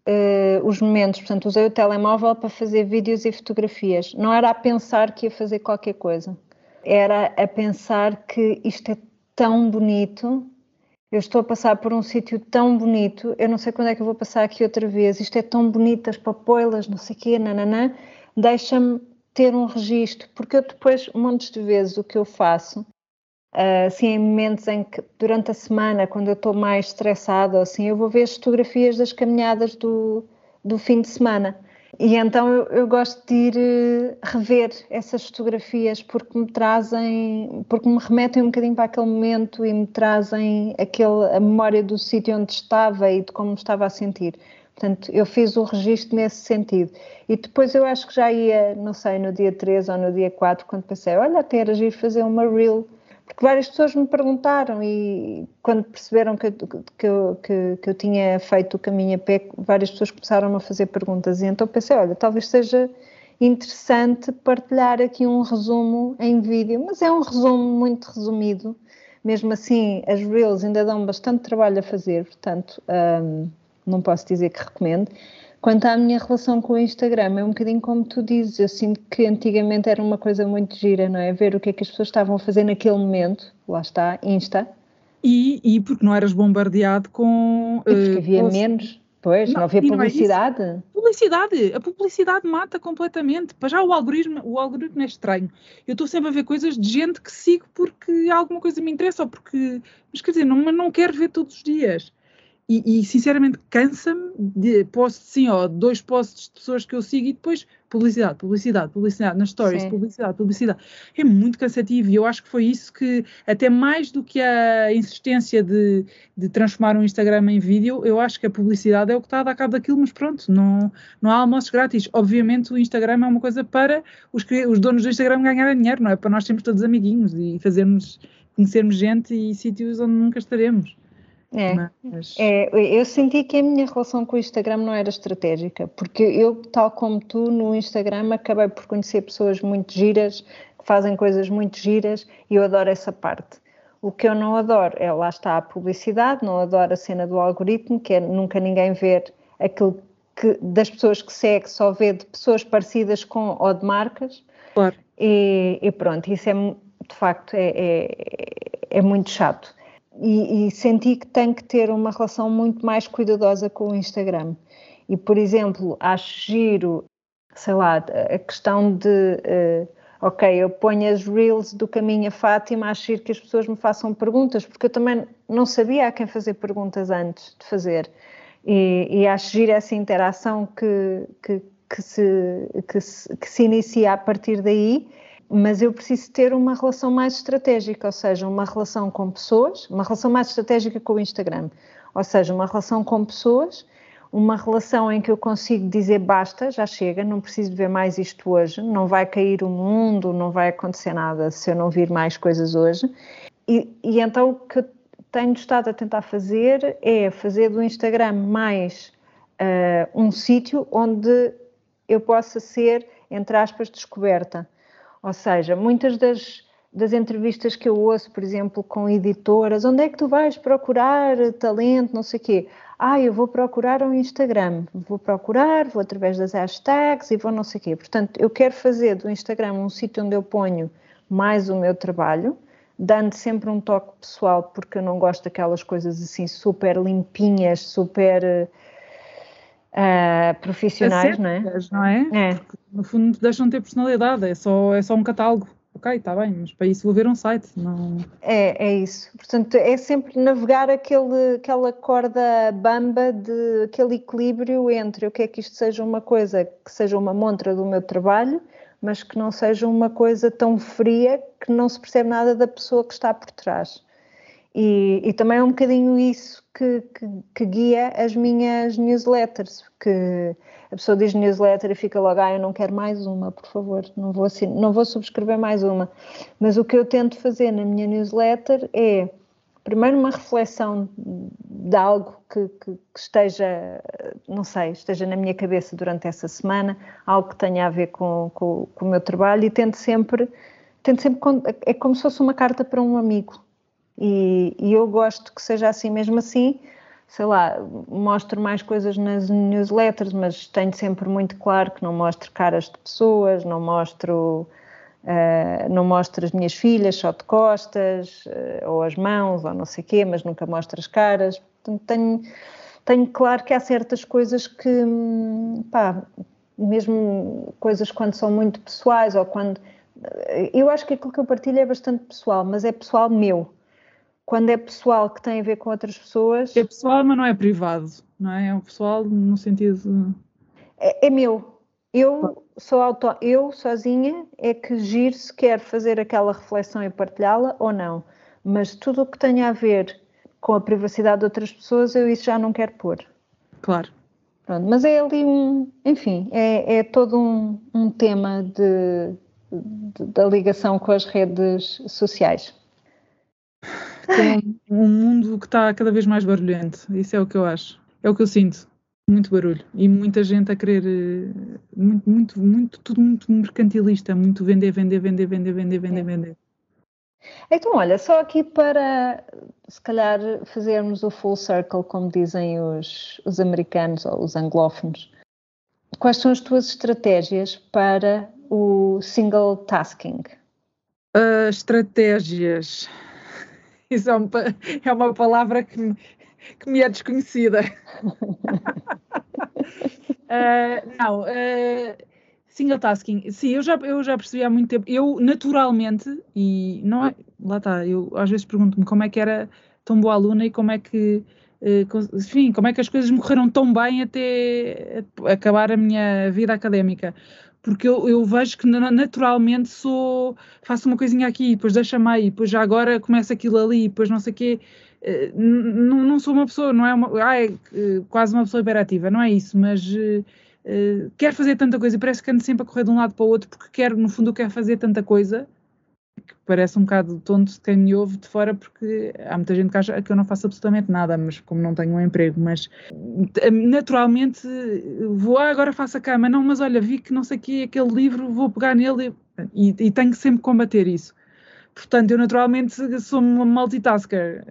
uh, os momentos. Portanto, usei o telemóvel para fazer vídeos e fotografias. Não era a pensar que ia fazer qualquer coisa. Era a pensar que isto é tão bonito. Eu estou a passar por um sítio tão bonito. Eu não sei quando é que eu vou passar aqui outra vez. Isto é tão bonito, as papoilas, não sei o quê, nananã. Deixa-me ter um registro, porque eu depois, montes de vezes, o que eu faço assim, em momentos em que, durante a semana, quando eu estou mais estressada, assim, eu vou ver as fotografias das caminhadas do, do fim de semana. E então eu, eu, gosto de ir uh, rever essas fotografias porque me trazem, porque me remetem um bocadinho para aquele momento e me trazem aquele, a memória do sítio onde estava e de como me estava a sentir. Portanto, eu fiz o registro nesse sentido. E depois eu acho que já ia, não sei, no dia 3 ou no dia 4, quando pensei, olha, até era giro fazer uma reel porque várias pessoas me perguntaram e quando perceberam que, que, que, que eu tinha feito o caminho a pé, várias pessoas começaram a fazer perguntas. E então pensei, olha, talvez seja interessante partilhar aqui um resumo em vídeo, mas é um resumo muito resumido, mesmo assim as Reels ainda dão bastante trabalho a fazer, portanto um, não posso dizer que recomendo, Quanto à minha relação com o Instagram, é um bocadinho como tu dizes, eu sinto que antigamente era uma coisa muito gira, não é? Ver o que é que as pessoas estavam a fazer naquele momento, lá está, Insta. E, e porque não eras bombardeado com. E porque havia uh, menos, pois, não, não havia publicidade. Não é publicidade, a publicidade mata completamente. Para já o algoritmo, o algoritmo é estranho. Eu estou sempre a ver coisas de gente que sigo porque alguma coisa me interessa ou porque. Mas quer dizer, não, não quero ver todos os dias. E, e, sinceramente cansa-me de post sim, ó, dois posts de pessoas que eu sigo e depois publicidade, publicidade, publicidade nas stories, sim. publicidade, publicidade. É muito cansativo e eu acho que foi isso que, até mais do que a insistência de, de transformar um Instagram em vídeo, eu acho que a publicidade é o que está a dar cabo daquilo, mas pronto, não, não há almoços grátis. Obviamente o Instagram é uma coisa para os, os donos do Instagram ganharem dinheiro, não é? Para nós sermos todos amiguinhos e fazermos, conhecermos gente e sítios onde nunca estaremos. É, Mas... é, eu senti que a minha relação com o Instagram não era estratégica, porque eu, tal como tu, no Instagram acabei por conhecer pessoas muito giras, que fazem coisas muito giras e eu adoro essa parte. O que eu não adoro é, lá está a publicidade, não adoro a cena do algoritmo, que é nunca ninguém ver aquilo que das pessoas que segue, só vê de pessoas parecidas com ou de marcas. Claro. E, e pronto, isso é de facto é, é, é muito chato e, e, senti que tenho que ter uma relação muito mais cuidadosa com o Instagram. E, por exemplo, acho giro, sei lá, a questão de, uh, ok, eu ponho as reels do caminho a Fátima, acho giro que as pessoas me façam perguntas, porque eu também não sabia a quem fazer perguntas antes de fazer. E, e acho giro essa interação que, que, que, se, que, se, que se inicia a partir daí mas eu preciso ter uma relação mais estratégica, ou seja, uma relação com pessoas, uma relação mais estratégica com o Instagram, ou seja, uma relação com pessoas, uma relação em que eu consigo dizer basta, já chega, não preciso de ver mais isto hoje, não vai cair o mundo, não vai acontecer nada se eu não vir mais coisas hoje. E, e então o que eu tenho estado a tentar fazer é fazer do Instagram mais uh, um sítio onde eu possa ser, entre aspas, descoberta ou seja, muitas das, das entrevistas que eu ouço, por exemplo, com editoras, onde é que tu vais procurar talento, não sei o quê? Ah, eu vou procurar o Instagram, vou procurar, vou através das hashtags e vou não sei o quê. Portanto, eu quero fazer do Instagram um sítio onde eu ponho mais o meu trabalho, dando sempre um toque pessoal, porque eu não gosto daquelas coisas assim super limpinhas, super uh, profissionais, não é? não é? é. no fundo deixam de ter personalidade, é só, é só um catálogo. Ok, está bem, mas para isso vou ver um site. Não... É, é isso. Portanto, é sempre navegar aquele, aquela corda bamba de aquele equilíbrio entre o que é que isto seja uma coisa que seja uma montra do meu trabalho, mas que não seja uma coisa tão fria que não se percebe nada da pessoa que está por trás. E, e, também é um bocadinho isso que, que, que, guia as minhas newsletters, que a pessoa diz newsletter e fica logo, ah, eu não quero mais uma, por favor, não vou, assim, não vou subscrever mais uma. Mas o que eu tento fazer na minha newsletter é, primeiro, uma reflexão de algo que, que, que esteja, não sei, esteja na minha cabeça durante essa semana, algo que tenha a ver com, com, com o meu trabalho e tento sempre, tento sempre, é como se fosse uma carta para um amigo e, e, eu gosto que seja assim mesmo assim. Sei lá, mostro mais coisas nas newsletters, mas tenho sempre muito claro que não mostro caras de pessoas, não mostro, uh, não mostro as minhas filhas só de costas, uh, ou as mãos, ou não sei o quê, mas nunca mostro as caras. Portanto, tenho, tenho claro que há certas coisas que, pá, mesmo coisas quando são muito pessoais ou quando. Eu acho que aquilo que eu partilho é bastante pessoal, mas é pessoal meu quando é pessoal que tem a ver com outras pessoas. É pessoal, mas não é privado, não é? É um pessoal no sentido. É, é meu. Eu sou auto, eu sozinha é que giro se quer fazer aquela reflexão e partilhá-la ou não. Mas tudo o que tenha a ver com a privacidade de outras pessoas, eu isso já não quero pôr. Claro. Pronto, mas é ali um, enfim, é, é todo um, um tema de, de, da ligação com as redes sociais com um mundo que está cada vez mais barulhento. Isso é o que eu acho. É o que eu sinto. Muito barulho. E muita gente a querer. Eh, muito, muito, muito, tudo muito mercantilista. Muito vender, vender, vender, vender, vender, vender, vender. Então, olha, só aqui para se calhar fazermos o full circle, como dizem os, os americanos ou os anglófonos. Quais são as tuas estratégias para o single tasking? Uh, estratégias. Isso é, um, é uma palavra que me, que me é desconhecida. uh, não, uh, single tasking, sim, eu já, eu já percebi há muito tempo. Eu, naturalmente, e não é, lá está, eu às vezes pergunto-me como é que era tão boa aluna e como é que, uh, enfim, como é que as coisas me correram tão bem até acabar a minha vida académica porque eu, eu, vejo que naturalmente sou, faço uma coisinha aqui, depois deixa-me aí, depois já agora começa aquilo ali, depois não sei o quê. Eh, não, sou uma pessoa, não é uma, ah, é quase uma pessoa hiperativa, não é isso, mas uh, quero fazer tanta coisa e parece que ando sempre a correr de um lado para o outro porque quero, no fundo, eu quero fazer tanta coisa que parece um bocado tonto de quem me ouve de fora, porque há muita gente que acha que eu não faço absolutamente nada, mas como não tenho um emprego, mas naturalmente vou, ah, agora faço a cama, não, mas olha, vi que não sei o que aquele livro, vou pegar nele e, e tenho que sempre combater isso. Portanto, eu naturalmente sou uma multitasker.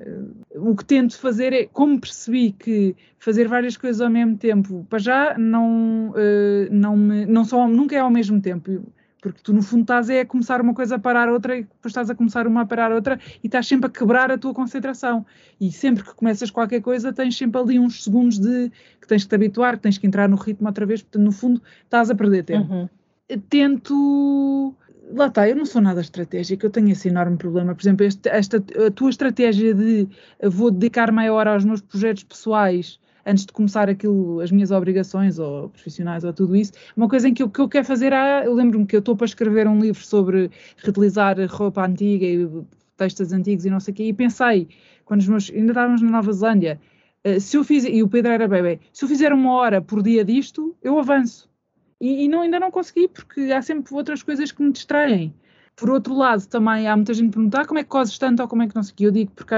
O que tento fazer é, como percebi que fazer várias coisas ao mesmo tempo, para já não, uh, não, me, não só, nunca é ao mesmo tempo porque tu no fundo estás é a começar uma coisa a parar outra e depois estás a começar uma a parar outra e estás sempre a quebrar a tua concentração. E sempre que começas qualquer coisa tens sempre ali uns segundos de que tens que te habituar, que tens que entrar no ritmo outra vez, portanto no fundo estás a perder tempo. Uhum. Tento lá está, eu não sou nada estratégico, eu tenho esse enorme problema. Por exemplo, este, esta, a tua estratégia de vou dedicar meia hora aos meus projetos pessoais antes de começar aquilo, as minhas obrigações ou profissionais ou tudo isso, uma coisa em que eu, que eu quero fazer, ah, eu lembro-me que eu estou para escrever um livro sobre reutilizar roupa antiga e textos antigos e não sei o quê, e pensei, quando os meus, ainda estávamos na Nova Zelândia, uh, se eu fizer, e o Pedro era bebê, se eu fizer uma hora por dia disto, eu avanço. E, e não, ainda não consegui, porque há sempre outras coisas que me distraem. Por outro lado, também há muita gente a perguntar como é que cozes tanto ou como é que não sei o que. Eu digo porque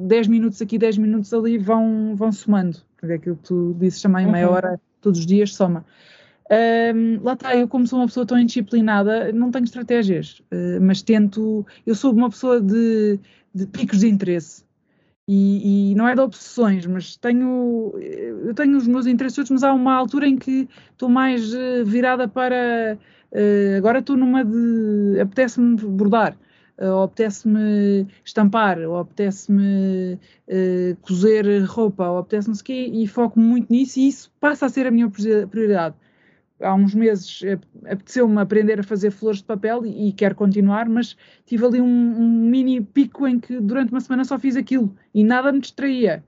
10 minutos aqui, 10 minutos ali vão, vão somando. É aquilo que tu dizes também, uhum. meia hora todos os dias soma. Um, lá está, eu como sou uma pessoa tão indisciplinada, não tenho estratégias, uh, mas tento, eu sou uma pessoa de, de picos de interesse e, e, não é de obsessões, mas tenho, eu tenho os meus interesses, mas há uma altura em que estou mais uh, virada para, uh, agora estou numa de, apetece-me bordar, uh, ou apetece-me estampar, ou apetece-me uh, cozer roupa, ou apetece-me sei quê, e foco muito nisso e isso passa a ser a minha prioridade. Há uns meses apeteceu-me aprender a fazer flores de papel e, e quero continuar, mas tive ali um, um mini pico em que durante uma semana só fiz aquilo e nada me distraía.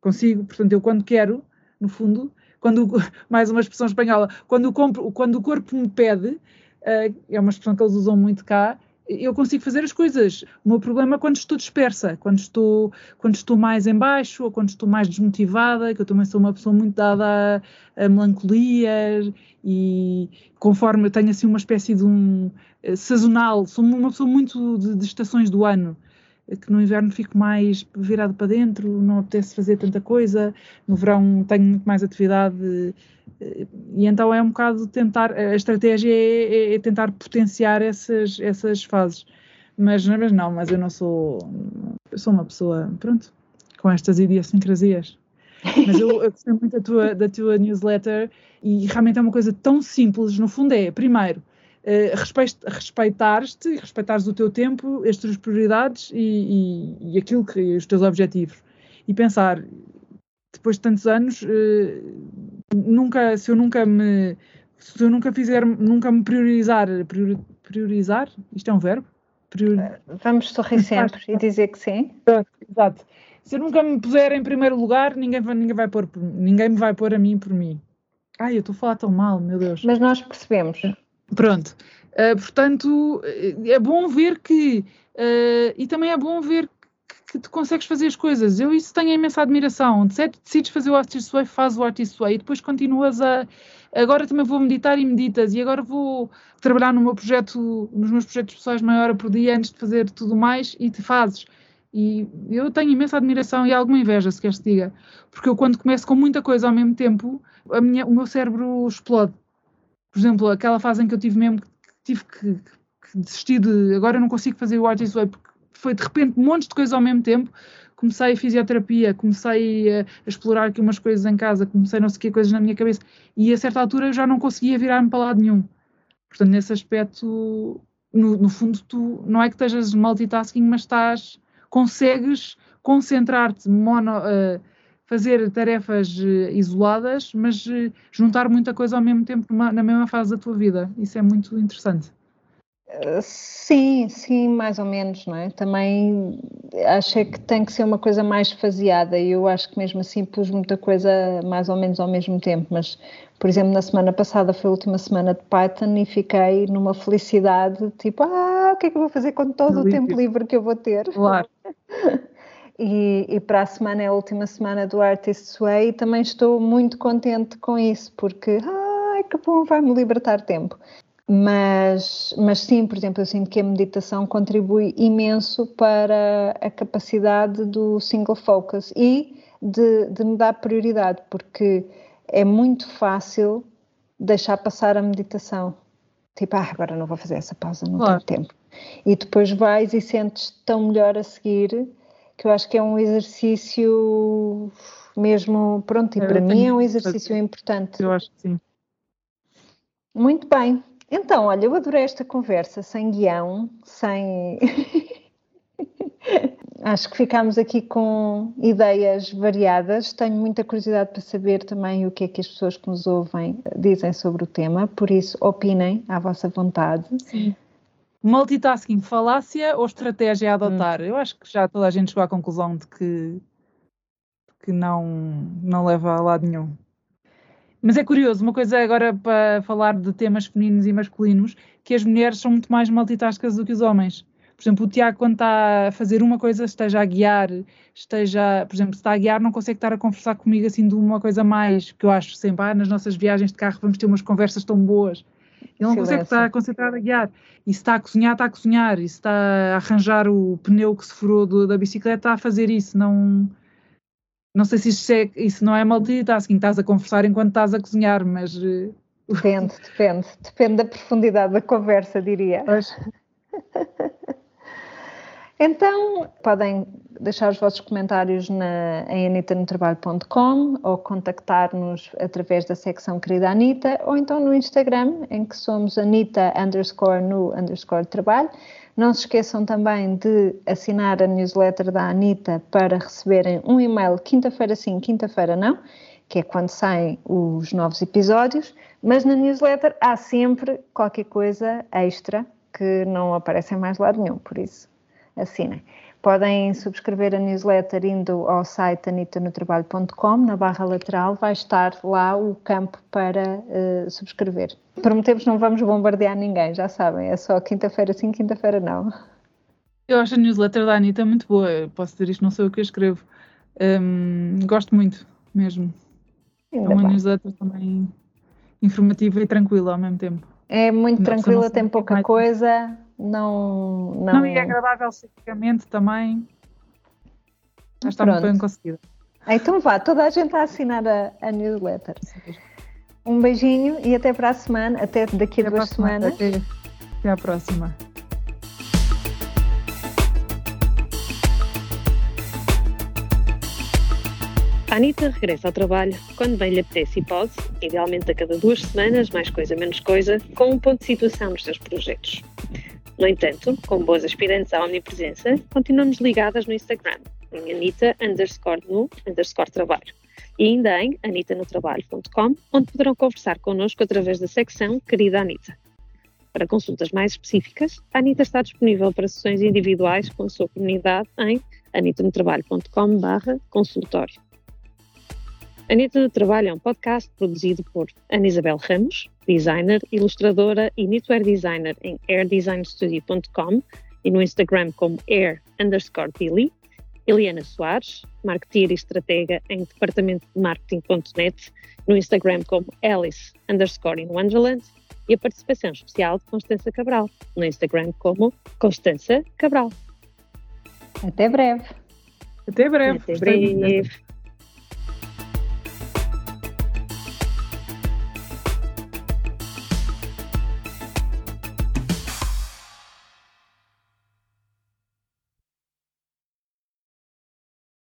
Consigo, portanto, eu quando quero, no fundo, quando, mais uma expressão espanhola, quando compro, quando o corpo me pede, uh, é uma expressão que eles usam muito cá, eu consigo fazer as coisas. O meu problema é quando estou dispersa, quando estou, quando estou mais em baixo ou quando estou mais desmotivada, que eu também sou uma pessoa muito dada a, a melancolia e conforme eu tenho assim uma espécie de um eh, sazonal, sou uma pessoa muito de, de estações do ano que no inverno fico mais virado para dentro, não apetece fazer tanta coisa, no verão tenho muito mais atividade e então é um bocado tentar, a estratégia é, é, é tentar potenciar essas, essas fases. Mas, mas não, mas eu não sou, eu sou uma pessoa, pronto, com estas idiosincrasias. Mas eu, eu gostei muito da tua, da tua newsletter e realmente é uma coisa tão simples, no fundo é, primeiro, uh, respeitar-te, respeitares o teu tempo, as tuas prioridades e, e, e aquilo que, os teus objetivos. E pensar, depois de tantos anos, uh, nunca, se eu nunca me, se eu nunca fizer, nunca me priorizar, priori, priorizar, isto é um verbo? Priori... Eh, vamos sorrir sempre e dizer que sim. Exato. Se eu nunca me puser em primeiro lugar, ninguém, ninguém, vai pôr, ninguém me vai pôr a mim por mim. Ai, eu estou a falar tão mal, meu Deus. Mas nós percebemos. Pronto. Uh, portanto, é bom ver que. Uh, e também é bom ver que tu consegues fazer as coisas. Eu isso tenho imensa admiração. Se é decides fazer o Artist Way, faz o Artist Way e depois continuas a. Agora também vou meditar e meditas e agora vou trabalhar no meu projeto, nos meus projetos pessoais meia hora por dia antes de fazer tudo mais e te fazes. E eu tenho imensa admiração e alguma inveja, se queres te diga, porque eu quando começo com muita coisa ao mesmo tempo, a minha, o meu cérebro explode. Por exemplo, aquela fase em que eu tive mesmo que tive que, que desistir de agora eu não consigo fazer o Artist Way porque foi de repente um monte de coisas ao mesmo tempo. Comecei a fisioterapia, comecei a, explorar aqui umas coisas em casa, comecei não sei que coisas na minha cabeça e a certa altura eu já não conseguia virar-me para lado nenhum. Portanto, nesse aspecto, no, no, fundo, tu não é que estejas multitasking, mas estás, consegues concentrar-te, mono, uh, fazer tarefas uh, isoladas, mas uh, juntar muita coisa ao mesmo tempo numa, na mesma fase da tua vida. Isso é muito interessante. Sim, sim, mais ou menos, não é? Também acho que tem que ser uma coisa mais faseada e eu acho que mesmo assim pus muita coisa mais ou menos ao mesmo tempo, mas por exemplo na semana passada foi a última semana de Python e fiquei numa felicidade tipo, ah, o que é que eu vou fazer com todo o tempo livre que eu vou ter? Claro. e, e para a semana é a última semana do Artist's Way e também estou muito contente com isso porque, ai que bom, vai-me libertar tempo. Mas, mas sim, por exemplo, eu sinto que a meditação contribui imenso para a capacidade do single focus e de, de me dar prioridade, porque é muito fácil deixar passar a meditação. Tipo, ah, agora não vou fazer essa pausa, não claro. tenho tempo. E depois vais e sentes tão melhor a seguir, que eu acho que é um exercício mesmo, pronto, e para mim é um exercício importante. Eu acho que sim. Muito bem. Então, olha, eu adorei esta conversa sem guião, sem. Acho que ficámos aqui com ideias variadas. Tenho muita curiosidade para saber também o que é que as pessoas que nos ouvem dizem sobre o tema, por isso, opinem à vossa vontade. Sim. Multitasking, falácia ou estratégia a adotar? Hum. Eu acho que já toda a gente chegou à conclusão de que, que não, não leva a lado nenhum. Mas é curioso, uma coisa agora para falar de temas femininos e masculinos, que as mulheres são muito mais multitaskas do que os homens. Por exemplo, o Tiago, quando está a fazer uma coisa, esteja a guiar, esteja, por exemplo, se está a guiar, não consegue estar a conversar comigo assim de uma coisa mais, que eu acho sempre, ah, nas nossas viagens de carro vamos ter umas conversas tão boas. Ele não Silêncio. consegue estar concentrado a guiar. E se está a cozinhar, está a cozinhar. E se está a arranjar o pneu que se furou do, da bicicleta, está a fazer isso. Não, não sei se isso, é, isso não é multitasking, estás a conversar enquanto estás a cozinhar, mas. Eh, depende, depende. Depende da profundidade da conversa, diria. Pois. Então, podem deixar os vossos comentários na, em anitanotrabalho.com ou contactar-nos através da secção Querida Anita ou então no Instagram, em que somos anita underscore no underscore trabalho. Não se esqueçam também de assinar a newsletter da Anitta para receberem um e-mail quinta-feira sim, quinta-feira não, que é quando saem os novos episódios, mas na newsletter há sempre qualquer coisa extra que não aparece em mais lado nenhum, por isso assinem. Podem subscrever a newsletter indo ao site anitanotrabalho.com, na barra lateral vai estar lá o campo para uh, subscrever. Prometemos não vamos bombardear ninguém, já sabem, é só quinta-feira sim, quinta-feira não. Eu acho a newsletter da Anitta muito boa, eu posso dizer isto, não sou eu que a escrevo. Um, gosto muito, mesmo. Ainda é uma bem. newsletter também informativa e tranquila ao mesmo tempo. É muito tranquila, tem pouca coisa, não, não... Não, e é agradável psicicamente também. Já está Pronto. muito bem conseguida. Então vá, toda a gente a assinar a, a newsletter. Um beijinho e até para a semana, até daqui a duas semanas. Até, até à próxima. A Anitta regressa ao trabalho quando bem lhe apetece e pode, idealmente a cada duas semanas, mais coisa menos coisa, com um ponto de situação nos seus projetos. No entanto, com boas aspirantes à omnipresença, continuamos ligadas no Instagram, em underscore no underscore trabalho. E ainda em anitanotrabalho.com, onde poderão conversar connosco através da secção Querida Anitta. Para consultas mais específicas, a Anitta está disponível para sessões individuais com a sua comunidade em anitanotrabalho.com consultório. Anitta do Trabalho é um podcast produzido por Ana Isabel Ramos, designer, ilustradora e knitwear designer em airdesignstudio.com e no Instagram como air underscore Billy, Eliana Soares, marketeer e estratega em departamento de marketing.net, no Instagram como Alice underscore in Wonderland e a participação especial de Constança Cabral, no Instagram como Constança Cabral. Até breve. Até breve. Até breve.